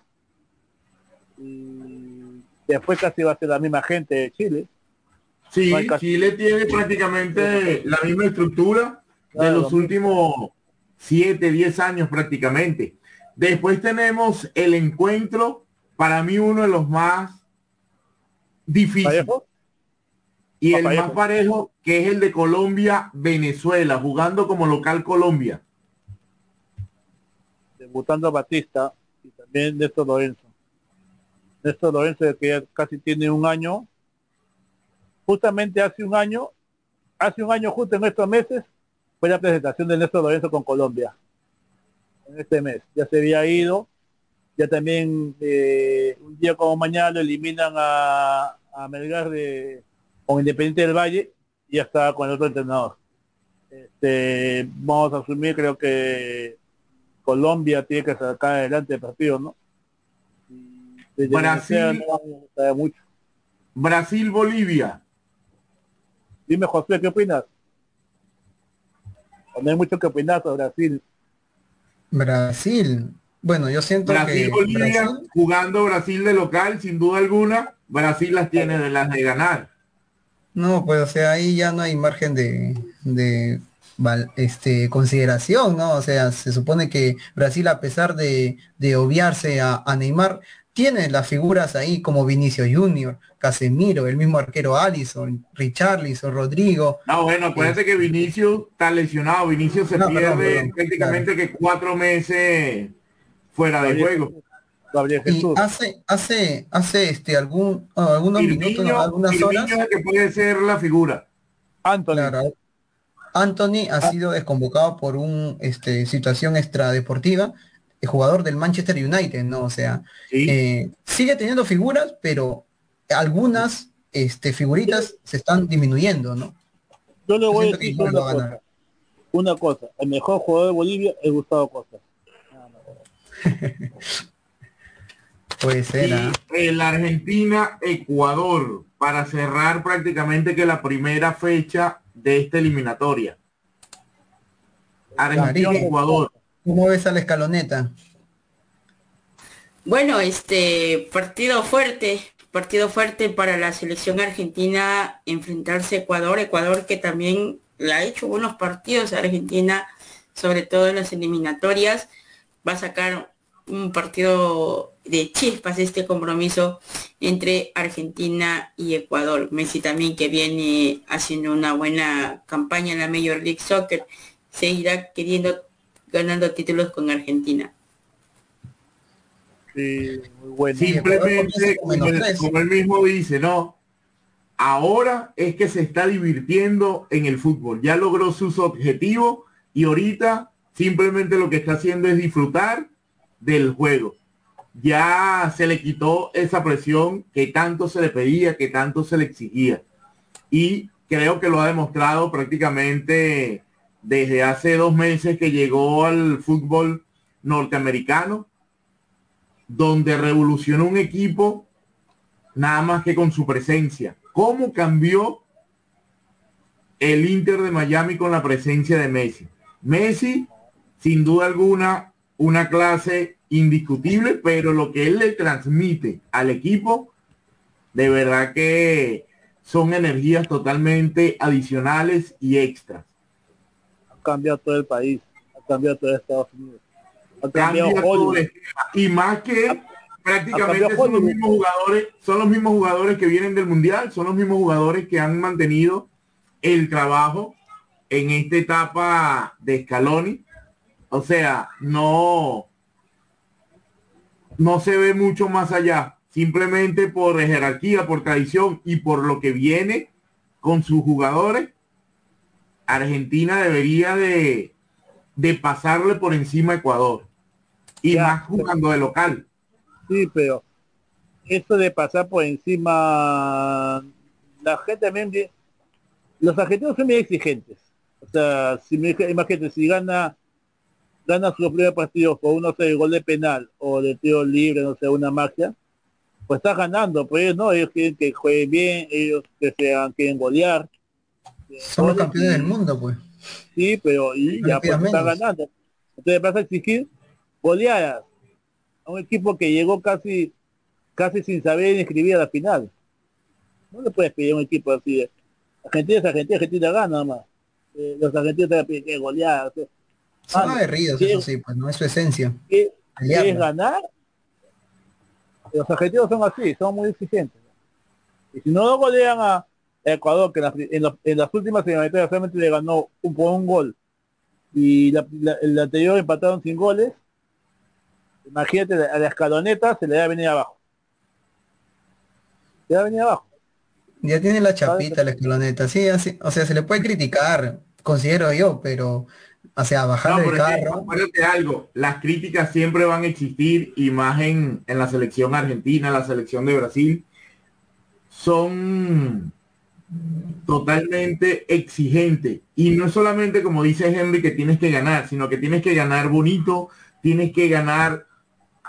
y después casi va a ser la misma gente de Chile. Sí Chile tiene prácticamente la misma estructura de los últimos 7, 10 años prácticamente. Después tenemos el encuentro para mí uno de los más difíciles y el más parejo que es el de Colombia Venezuela jugando como local Colombia debutando a Batista y también Néstor Lorenzo. Néstor Lorenzo que ya casi tiene un año, justamente hace un año, hace un año justo en estos meses, fue la presentación de Néstor Lorenzo con Colombia. en este mes. Ya se había ido. Ya también eh, un día como mañana lo eliminan a, a Melgar de, con Independiente del Valle y ya está con el otro entrenador. Este, vamos a asumir, creo que Colombia tiene que sacar adelante el partido, ¿no? Brasil, mucho. Brasil, Bolivia. Dime, José, ¿qué opinas? No hay mucho que opinar sobre Brasil. Brasil. Bueno, yo siento Brasil, que Bolivia, Brasil- jugando Brasil de local, sin duda alguna, Brasil las tiene de las de ganar. No, pues o sea, ahí ya no hay margen de, de este, consideración, ¿no? O sea, se supone que Brasil, a pesar de, de obviarse a, a Neymar, tiene las figuras ahí como Vinicio Junior, Casemiro, el mismo arquero Allison, Richarlison, Rodrigo. No, bueno, acuérdate que Vinicius está lesionado. Vinicius se No, pierde perdón, perdón, prácticamente que cuatro meses fuera de juego. Gabriel Y Jesús. hace, hace, hace este algún, ah, algunos minutos, algunas horas. que puede ser la figura. Anthony. Claro. Anthony ha sido desconvocado por una este, situación extradeportiva, el jugador del Manchester United, ¿no? O sea, Sí. eh, sigue teniendo figuras, pero algunas este, figuritas se están disminuyendo, ¿no? Yo le voy a decir una cosa. Una cosa. El mejor jugador de Bolivia es Gustavo Costa. Puede ser, ¿ah? Y el Argentina-Ecuador para cerrar prácticamente que la primera fecha de esta eliminatoria. Argentina-Ecuador. ¿Cómo ves a la escaloneta? Bueno, este partido fuerte, partido fuerte para la selección argentina enfrentarse a Ecuador, Ecuador que también le ha hecho buenos partidos a Argentina, sobre todo en las eliminatorias, va a sacar un partido de chispas este compromiso entre Argentina y Ecuador. Messi también que viene haciendo una buena campaña en la Major League Soccer, seguirá queriendo ganando títulos con Argentina. Sí, muy bueno. Simplemente, como tres. como él mismo dice, no. Ahora es que se está divirtiendo en el fútbol. Ya logró sus objetivos y ahorita simplemente lo que está haciendo es disfrutar del juego. Ya se le quitó esa presión que tanto se le pedía, que tanto se le exigía. Y creo que lo ha demostrado prácticamente desde hace dos meses que llegó al fútbol norteamericano donde revolucionó un equipo nada más que con su presencia. ¿Cómo cambió el Inter de Miami con la presencia de Messi? Messi, sin duda alguna, una clase indiscutible, pero lo que él le transmite al equipo, de verdad que son energías totalmente adicionales y extras. Ha cambiado todo el país. Ha cambiado todo Estados Unidos. Ha cambiado Cambia y más que prácticamente son los mismos jugadores, son los mismos jugadores que vienen del mundial, son los mismos jugadores que han mantenido el trabajo en esta etapa de Scaloni. O sea, no, no se ve mucho más allá, simplemente por jerarquía, por tradición y por lo que viene con sus jugadores. Argentina debería de, de pasarle por encima a Ecuador y Ya, más jugando de local. Sí, pero esto de pasar por encima, la gente también, los argentinos son muy exigentes. O sea, si me imagínate, si gana gana sus primeros partidos por uno sé, gol de penal o de tiro libre, no sé, una magia, pues está ganando, pues no, ellos quieren que jueguen bien, ellos que quieren golear. Son los campeones del mundo, pues. Sí, pero y ya pues está ganando. Entonces vas a exigir goleadas a un equipo que llegó casi casi sin saber ni escribir a la final. No le puedes pedir a un equipo así. de- Argentina es Argentina, Argentina gana nada más. Eh, los argentinos pedir que goleadas. o sea, Son Ah, aguerridos, eso sí, pues no es su esencia. ¿qué-. ¿Quieres ganar? Los argentinos son así, son muy exigentes. Y si no golean a Ecuador, que en las, en las- en las últimas eliminatorias solamente le ganó un, por un gol, y la, la- el anterior empataron sin goles, imagínate, a la escaloneta se le da a venir abajo. Se le da a venir abajo. Ya tiene la chapita la escaloneta, sí, así, o sea, se le puede criticar, considero yo, pero O sea, bajar No, el carro. acuérdate algo, las críticas siempre van a existir y más en, en la selección argentina, la selección de Brasil, son totalmente exigentes. Y no es solamente como dice Henry que tienes que ganar, sino que tienes que ganar bonito, tienes que ganar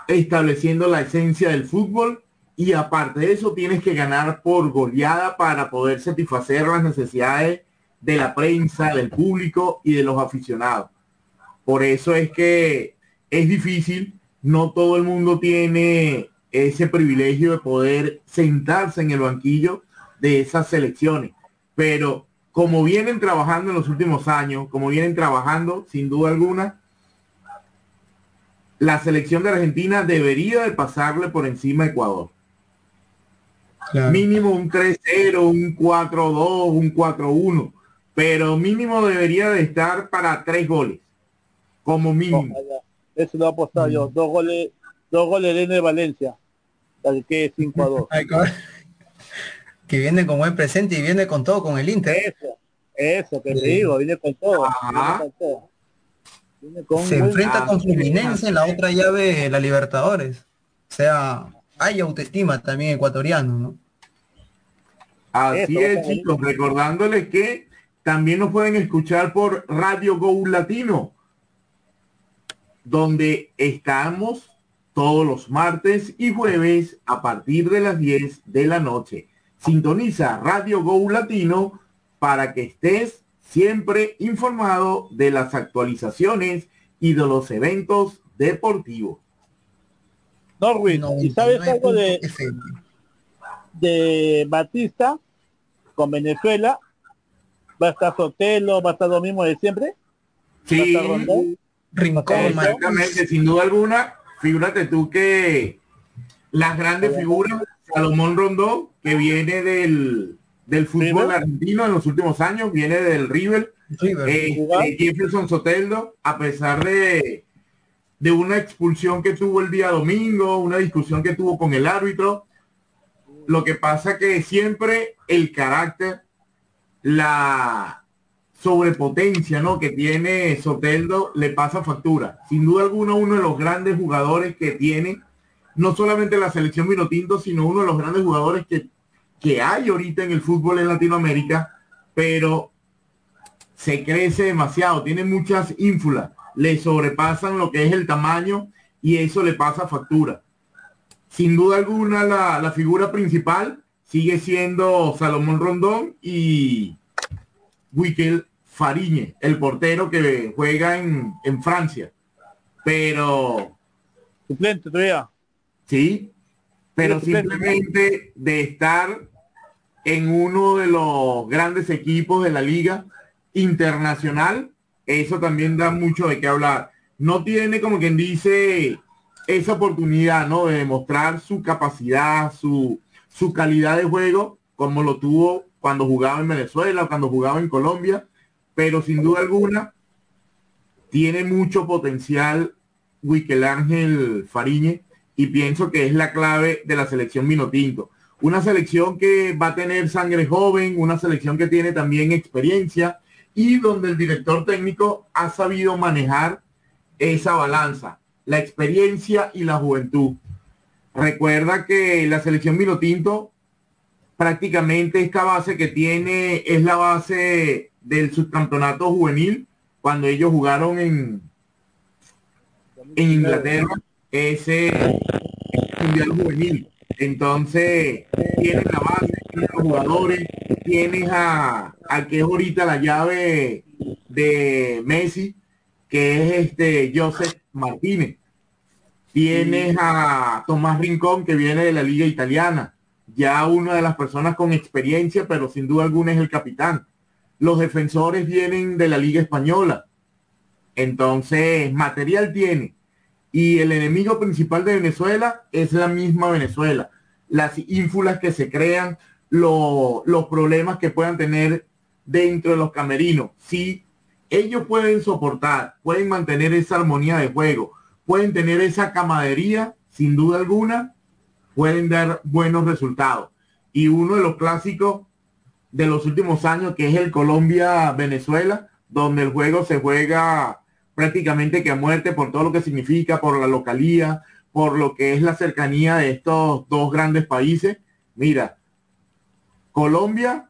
estableciendo la esencia del fútbol y aparte de eso tienes que ganar por goleada para poder satisfacer las necesidades de la prensa, del público y de los aficionados. Por eso es que es difícil, no todo el mundo tiene ese privilegio de poder sentarse en el banquillo de esas selecciones. Pero como vienen trabajando en los últimos años, como vienen trabajando, sin duda alguna, la selección de Argentina debería de pasarle por encima a Ecuador. Claro. Mínimo un 3-0, un 4-2, un 4-1, pero mínimo debería de estar para tres goles, como mínimo. Ojalá. Eso lo ha apostado Mm. yo. Dos goles, dos goles de Ener Valencia. Al que 5 a 2. Ay, cabrón. Que viene con buen presente y viene con todo con el Inter. Eso, eso que te digo, viene con todo. Viene con todo. Viene con Se buen- enfrenta Ah, con. Fluminense en la otra llave, la Libertadores. O sea, hay autoestima también ecuatoriano, ¿no? Así Eso, es, chicos, recordándoles que también nos pueden escuchar por Radio Go Latino, donde estamos todos los martes y jueves a partir de las 10 de la noche. Sintoniza Radio Go Latino para que estés siempre informado de las actualizaciones y de los eventos deportivos. Norwin, ¿y sabes algo de, 99.FM. de Batista con Venezuela? ¿Va a estar Sotelo? ¿Va a estar lo mismo de siempre? Sí. Rincón. Exactamente, sin duda alguna, figúrate tú que las grandes figuras, Salomón Rondón, que viene del, del fútbol River. argentino en los últimos años, viene del River, River. eh, eh, Jefferson Soteldo, a pesar de, de una expulsión que tuvo el día domingo, una discusión que tuvo con el árbitro, lo que pasa que siempre el carácter, la sobrepotencia ¿no? que tiene Soteldo le pasa factura. Sin duda alguna uno de los grandes jugadores que tiene, no solamente la selección Vinotinto, sino uno de los grandes jugadores que, que hay ahorita en el fútbol en Latinoamérica, pero se crece demasiado, tiene muchas ínfulas, le sobrepasan lo que es el tamaño y eso le pasa factura. Sin duda alguna la, la figura principal sigue siendo Salomón Rondón y Wikel Fariñe, el portero que juega en, en Francia. Pero Suplente todavía. sí, pero simplemente de estar en uno de los grandes equipos de la liga internacional, eso también da mucho de qué hablar. No tiene como quien dice esa oportunidad, ¿no? De demostrar su capacidad, su, su calidad de juego, como lo tuvo cuando jugaba en Venezuela cuando jugaba en Colombia, pero sin duda alguna tiene mucho potencial Wikel Ángel Fariñe y pienso que es la clave de la selección Minotinto. Una selección que va a tener sangre joven, una selección que tiene también experiencia y donde el director técnico ha sabido manejar esa balanza, la experiencia y la juventud. Recuerda que la selección Minotinto prácticamente esta base que tiene es la base del subcampeonato juvenil cuando ellos jugaron en, en Inglaterra ese mundial juvenil. Entonces, tienes la base, tienes los jugadores, tienes a, que es ahorita la llave de Messi, que es este Joseph Martínez. Tienes a Tomás Rincón, que viene de la liga italiana. Ya una de las personas con experiencia, pero sin duda alguna es el capitán. Los defensores vienen de la liga española. Entonces, material tiene. Y el enemigo principal de Venezuela es la misma Venezuela. Las ínfulas que se crean, lo- los problemas que puedan tener dentro de los camerinos. Si ellos pueden soportar, pueden mantener esa armonía de juego, pueden tener esa camadería, sin duda alguna, pueden dar buenos resultados. Y uno de los clásicos de los últimos años, que es el Colombia-Venezuela, donde el juego se juega prácticamente que a muerte por todo lo que significa, por la localía, por lo que es la cercanía de estos dos grandes países. Mira, Colombia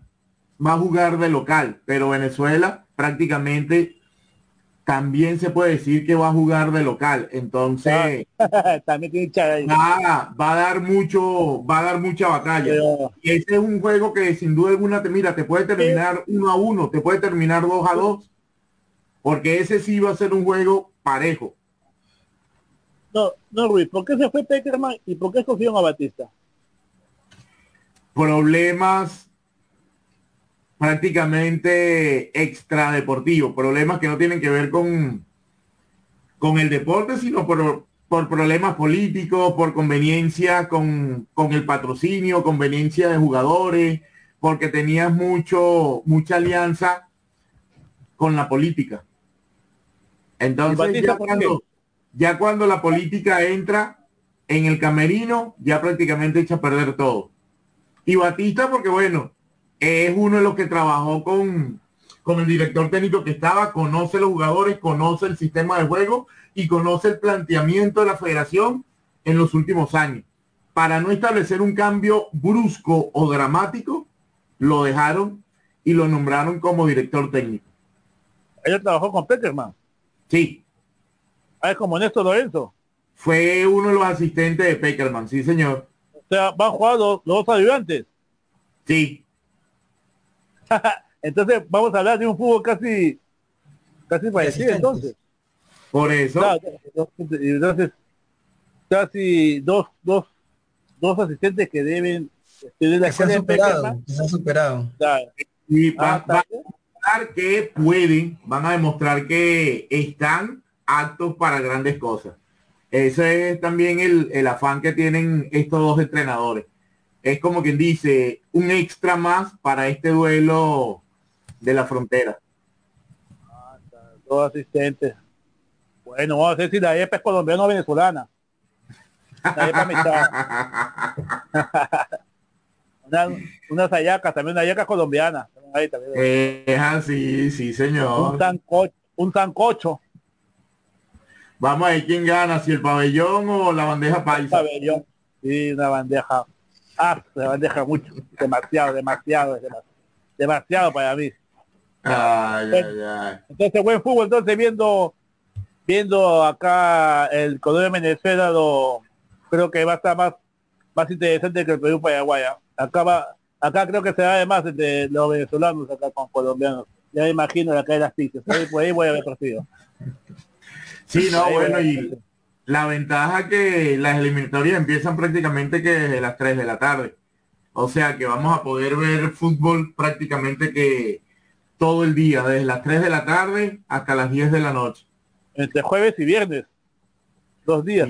va a jugar de local, pero Venezuela prácticamente también se puede decir que va a jugar de local. Entonces, también va, va, a dar mucho, va a dar mucha batalla. Y ese es un juego que sin duda alguna te mira, te puede terminar uno a uno, te puede terminar dos a dos, porque ese sí va a ser un juego parejo. No, no, Ruiz, ¿por qué se fue Peckerman y por qué escogieron a Batista? Problemas prácticamente extra deportivos, problemas que no tienen que ver con, con el deporte, sino por, por problemas políticos, por conveniencia con, con, el patrocinio, conveniencia de jugadores, porque tenías mucho, mucha alianza con la política. Entonces ya cuando, ya cuando la política entra en el camerino, ya prácticamente echa a perder todo. Y Batista, porque bueno, es uno de los que trabajó con, con el director técnico que estaba, conoce los jugadores, conoce el sistema de juego y conoce el planteamiento de la federación en los últimos años. Para no establecer un cambio brusco o dramático, lo dejaron y lo nombraron como director técnico. Ella trabajó con Peterman. Sí. Ah, es como Néstor Lorenzo. Fue uno de los asistentes de Peckerman, sí señor. O sea, van a jugar los, dos ayudantes. Sí. entonces vamos a hablar de un fútbol casi casi parecido entonces. Por eso. entonces, casi dos, dos, dos asistentes que deben tener la que se han superado, se han superado. Y van, ah, a demostrar que pueden, van a demostrar que están aptos para grandes cosas. Ese es también el, el afán que tienen estos dos entrenadores es como quien dice, un extra más para este duelo de la frontera. dos asistentes. Bueno, vamos a ver si la EPA es colombiana o venezolana. La EPA una, unas ayacas, también una ayaca colombiana. Así, sí, señor. Un sancocho. Un sancocho. Vamos a ver quién gana, si el pabellón o la bandeja paisa. pabellón. Sí, una bandeja Ah, se bandeja mucho, demasiado, demasiado, demasiado, para mí. Entonces, buen fútbol, entonces viendo viendo acá el Colombia Venezuela lo creo que va a estar más más interesante que el Perú Paraguay. ¿ah? Acá va, acá creo que se va más entre los venezolanos acá con colombianos. Ya me imagino la calle de las pistas. Por ahí voy a ver partido. Sí, no, bueno, y la ventaja que las eliminatorias empiezan prácticamente que desde las 3 de la tarde. O sea que vamos a poder ver fútbol prácticamente que todo el día, desde las 3 de la tarde hasta las 10 de la noche. Entre jueves y viernes. Dos días.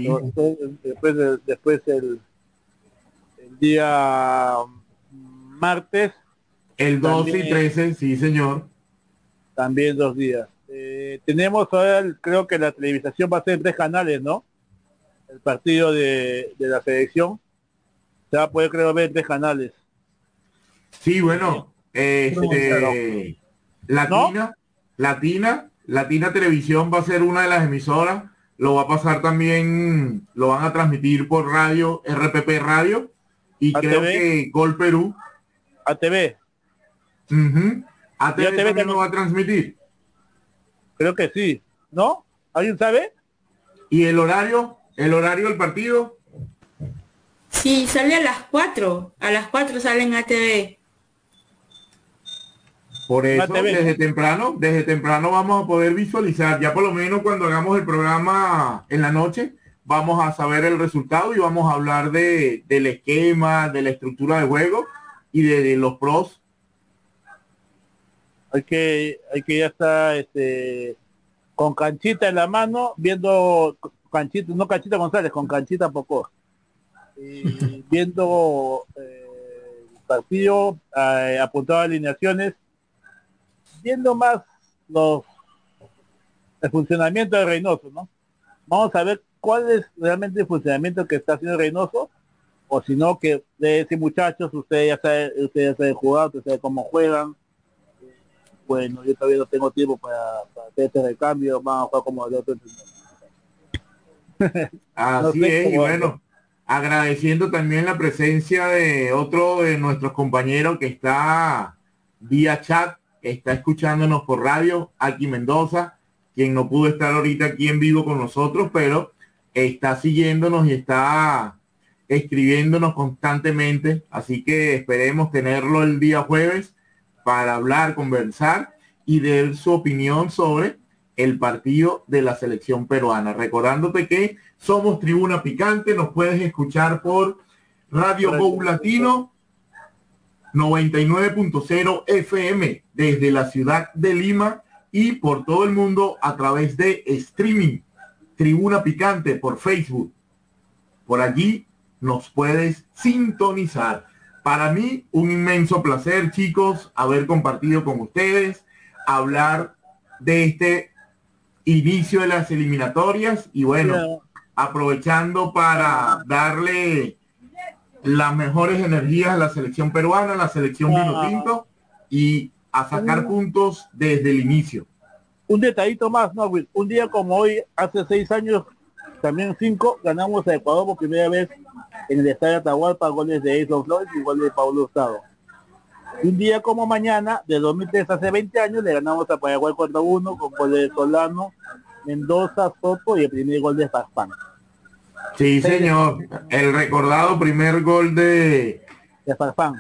Después, después el, el, día martes. El 12 y 13, sí señor. También dos días. Eh, tenemos ahora, creo que la televisación va a ser en tres canales, ¿no? El partido de, la selección. Se va a poder, creo, ver en tres canales. Sí, bueno. Este, Latina, Latina, Latina Televisión va a ser una de las emisoras. Lo va a pasar también, lo van a transmitir por radio, RPP Radio. Y creo que Gol Perú. ATV. Uh ATV, también lo va a transmitir. Creo que sí. ¿No? ¿Alguien sabe? ¿Y el horario? ¿El horario del partido? Sí, sale a las 4. A las 4 salen ATV. Por eso, desde temprano, desde temprano vamos a poder visualizar, ya por lo menos cuando hagamos el programa en la noche, vamos a saber el resultado y vamos a hablar de, del esquema, de la estructura de juego y de los pros hay que, hay que ya está este, con canchita en la mano, viendo canchita, no canchita González, con canchita poco. Y viendo eh, el partido, eh, apuntado a alineaciones, viendo más los el funcionamiento de Reynoso, ¿no? Vamos a ver cuál es realmente el funcionamiento que está haciendo Reynoso, o si no que de ese muchachos, usted ya sabe, usted ya sabe jugar, usted sabe cómo juegan, bueno, yo todavía no tengo tiempo para, hacer este recambio, vamos a jugar como de otro Así es, y bueno, agradeciendo también la presencia de otro de nuestros compañeros que está vía chat, está escuchándonos por radio, aquí Mendoza, quien no pudo estar ahorita aquí en vivo con nosotros, pero está siguiéndonos y está escribiéndonos constantemente, así que esperemos tenerlo el día jueves para hablar, conversar y dar su opinión sobre el partido de la selección peruana. Recordándote que somos Tribuna Picante, nos puedes escuchar por Radio Go Latino 99.0 FM desde la ciudad de Lima y por todo el mundo a través de streaming Tribuna Picante por Facebook. Por allí nos puedes sintonizar. Para mí, un inmenso placer, chicos, haber compartido con ustedes, hablar de este inicio de las eliminatorias y bueno, aprovechando para darle las mejores energías a la selección peruana, a la selección vino tinto y a sacar puntos desde el inicio. Un detallito más, ¿no? Un día como hoy, hace seis años, también cinco, ganamos a Ecuador por primera vez en el estadio Atahualpa, goles de Ace Flores y goles de Pablo Hurtado. Un día como mañana, de 2003 hace 20 años, le ganamos a Paraguay 4-1 con goles de Solano, Mendoza, Soto y el primer gol de Farfán. Sí, señor. El recordado primer gol de... De Farfán.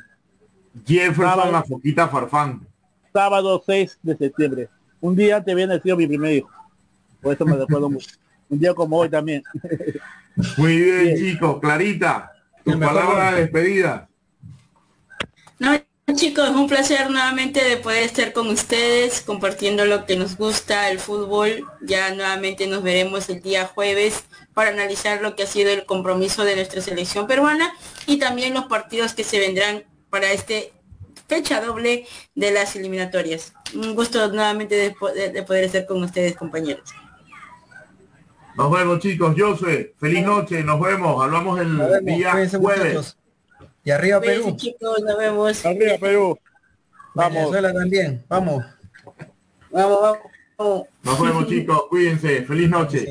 Jefferson la Foquita Farfán. Sábado 6 de septiembre. Un día antes había nacido mi primer hijo. Por eso me recuerdo mucho. Un día como hoy también. Muy bien, chicos. Clarita, tu palabra de despedida. No, chicos, un placer nuevamente de poder estar con ustedes compartiendo lo que nos gusta, el fútbol. Ya nuevamente nos veremos el día jueves para analizar lo que ha sido el compromiso de nuestra selección peruana y también los partidos que se vendrán para este fecha doble de las eliminatorias. Un gusto nuevamente de, de poder estar con ustedes, compañeros. Nos vemos chicos, José, feliz noche, nos vemos, hablamos el día jueves. Y arriba Perú. chicos, nos vemos. Arriba Perú. Vamos. Venezuela también, vamos. Vamos, vamos. Nos vemos chicos, cuídense, feliz noche.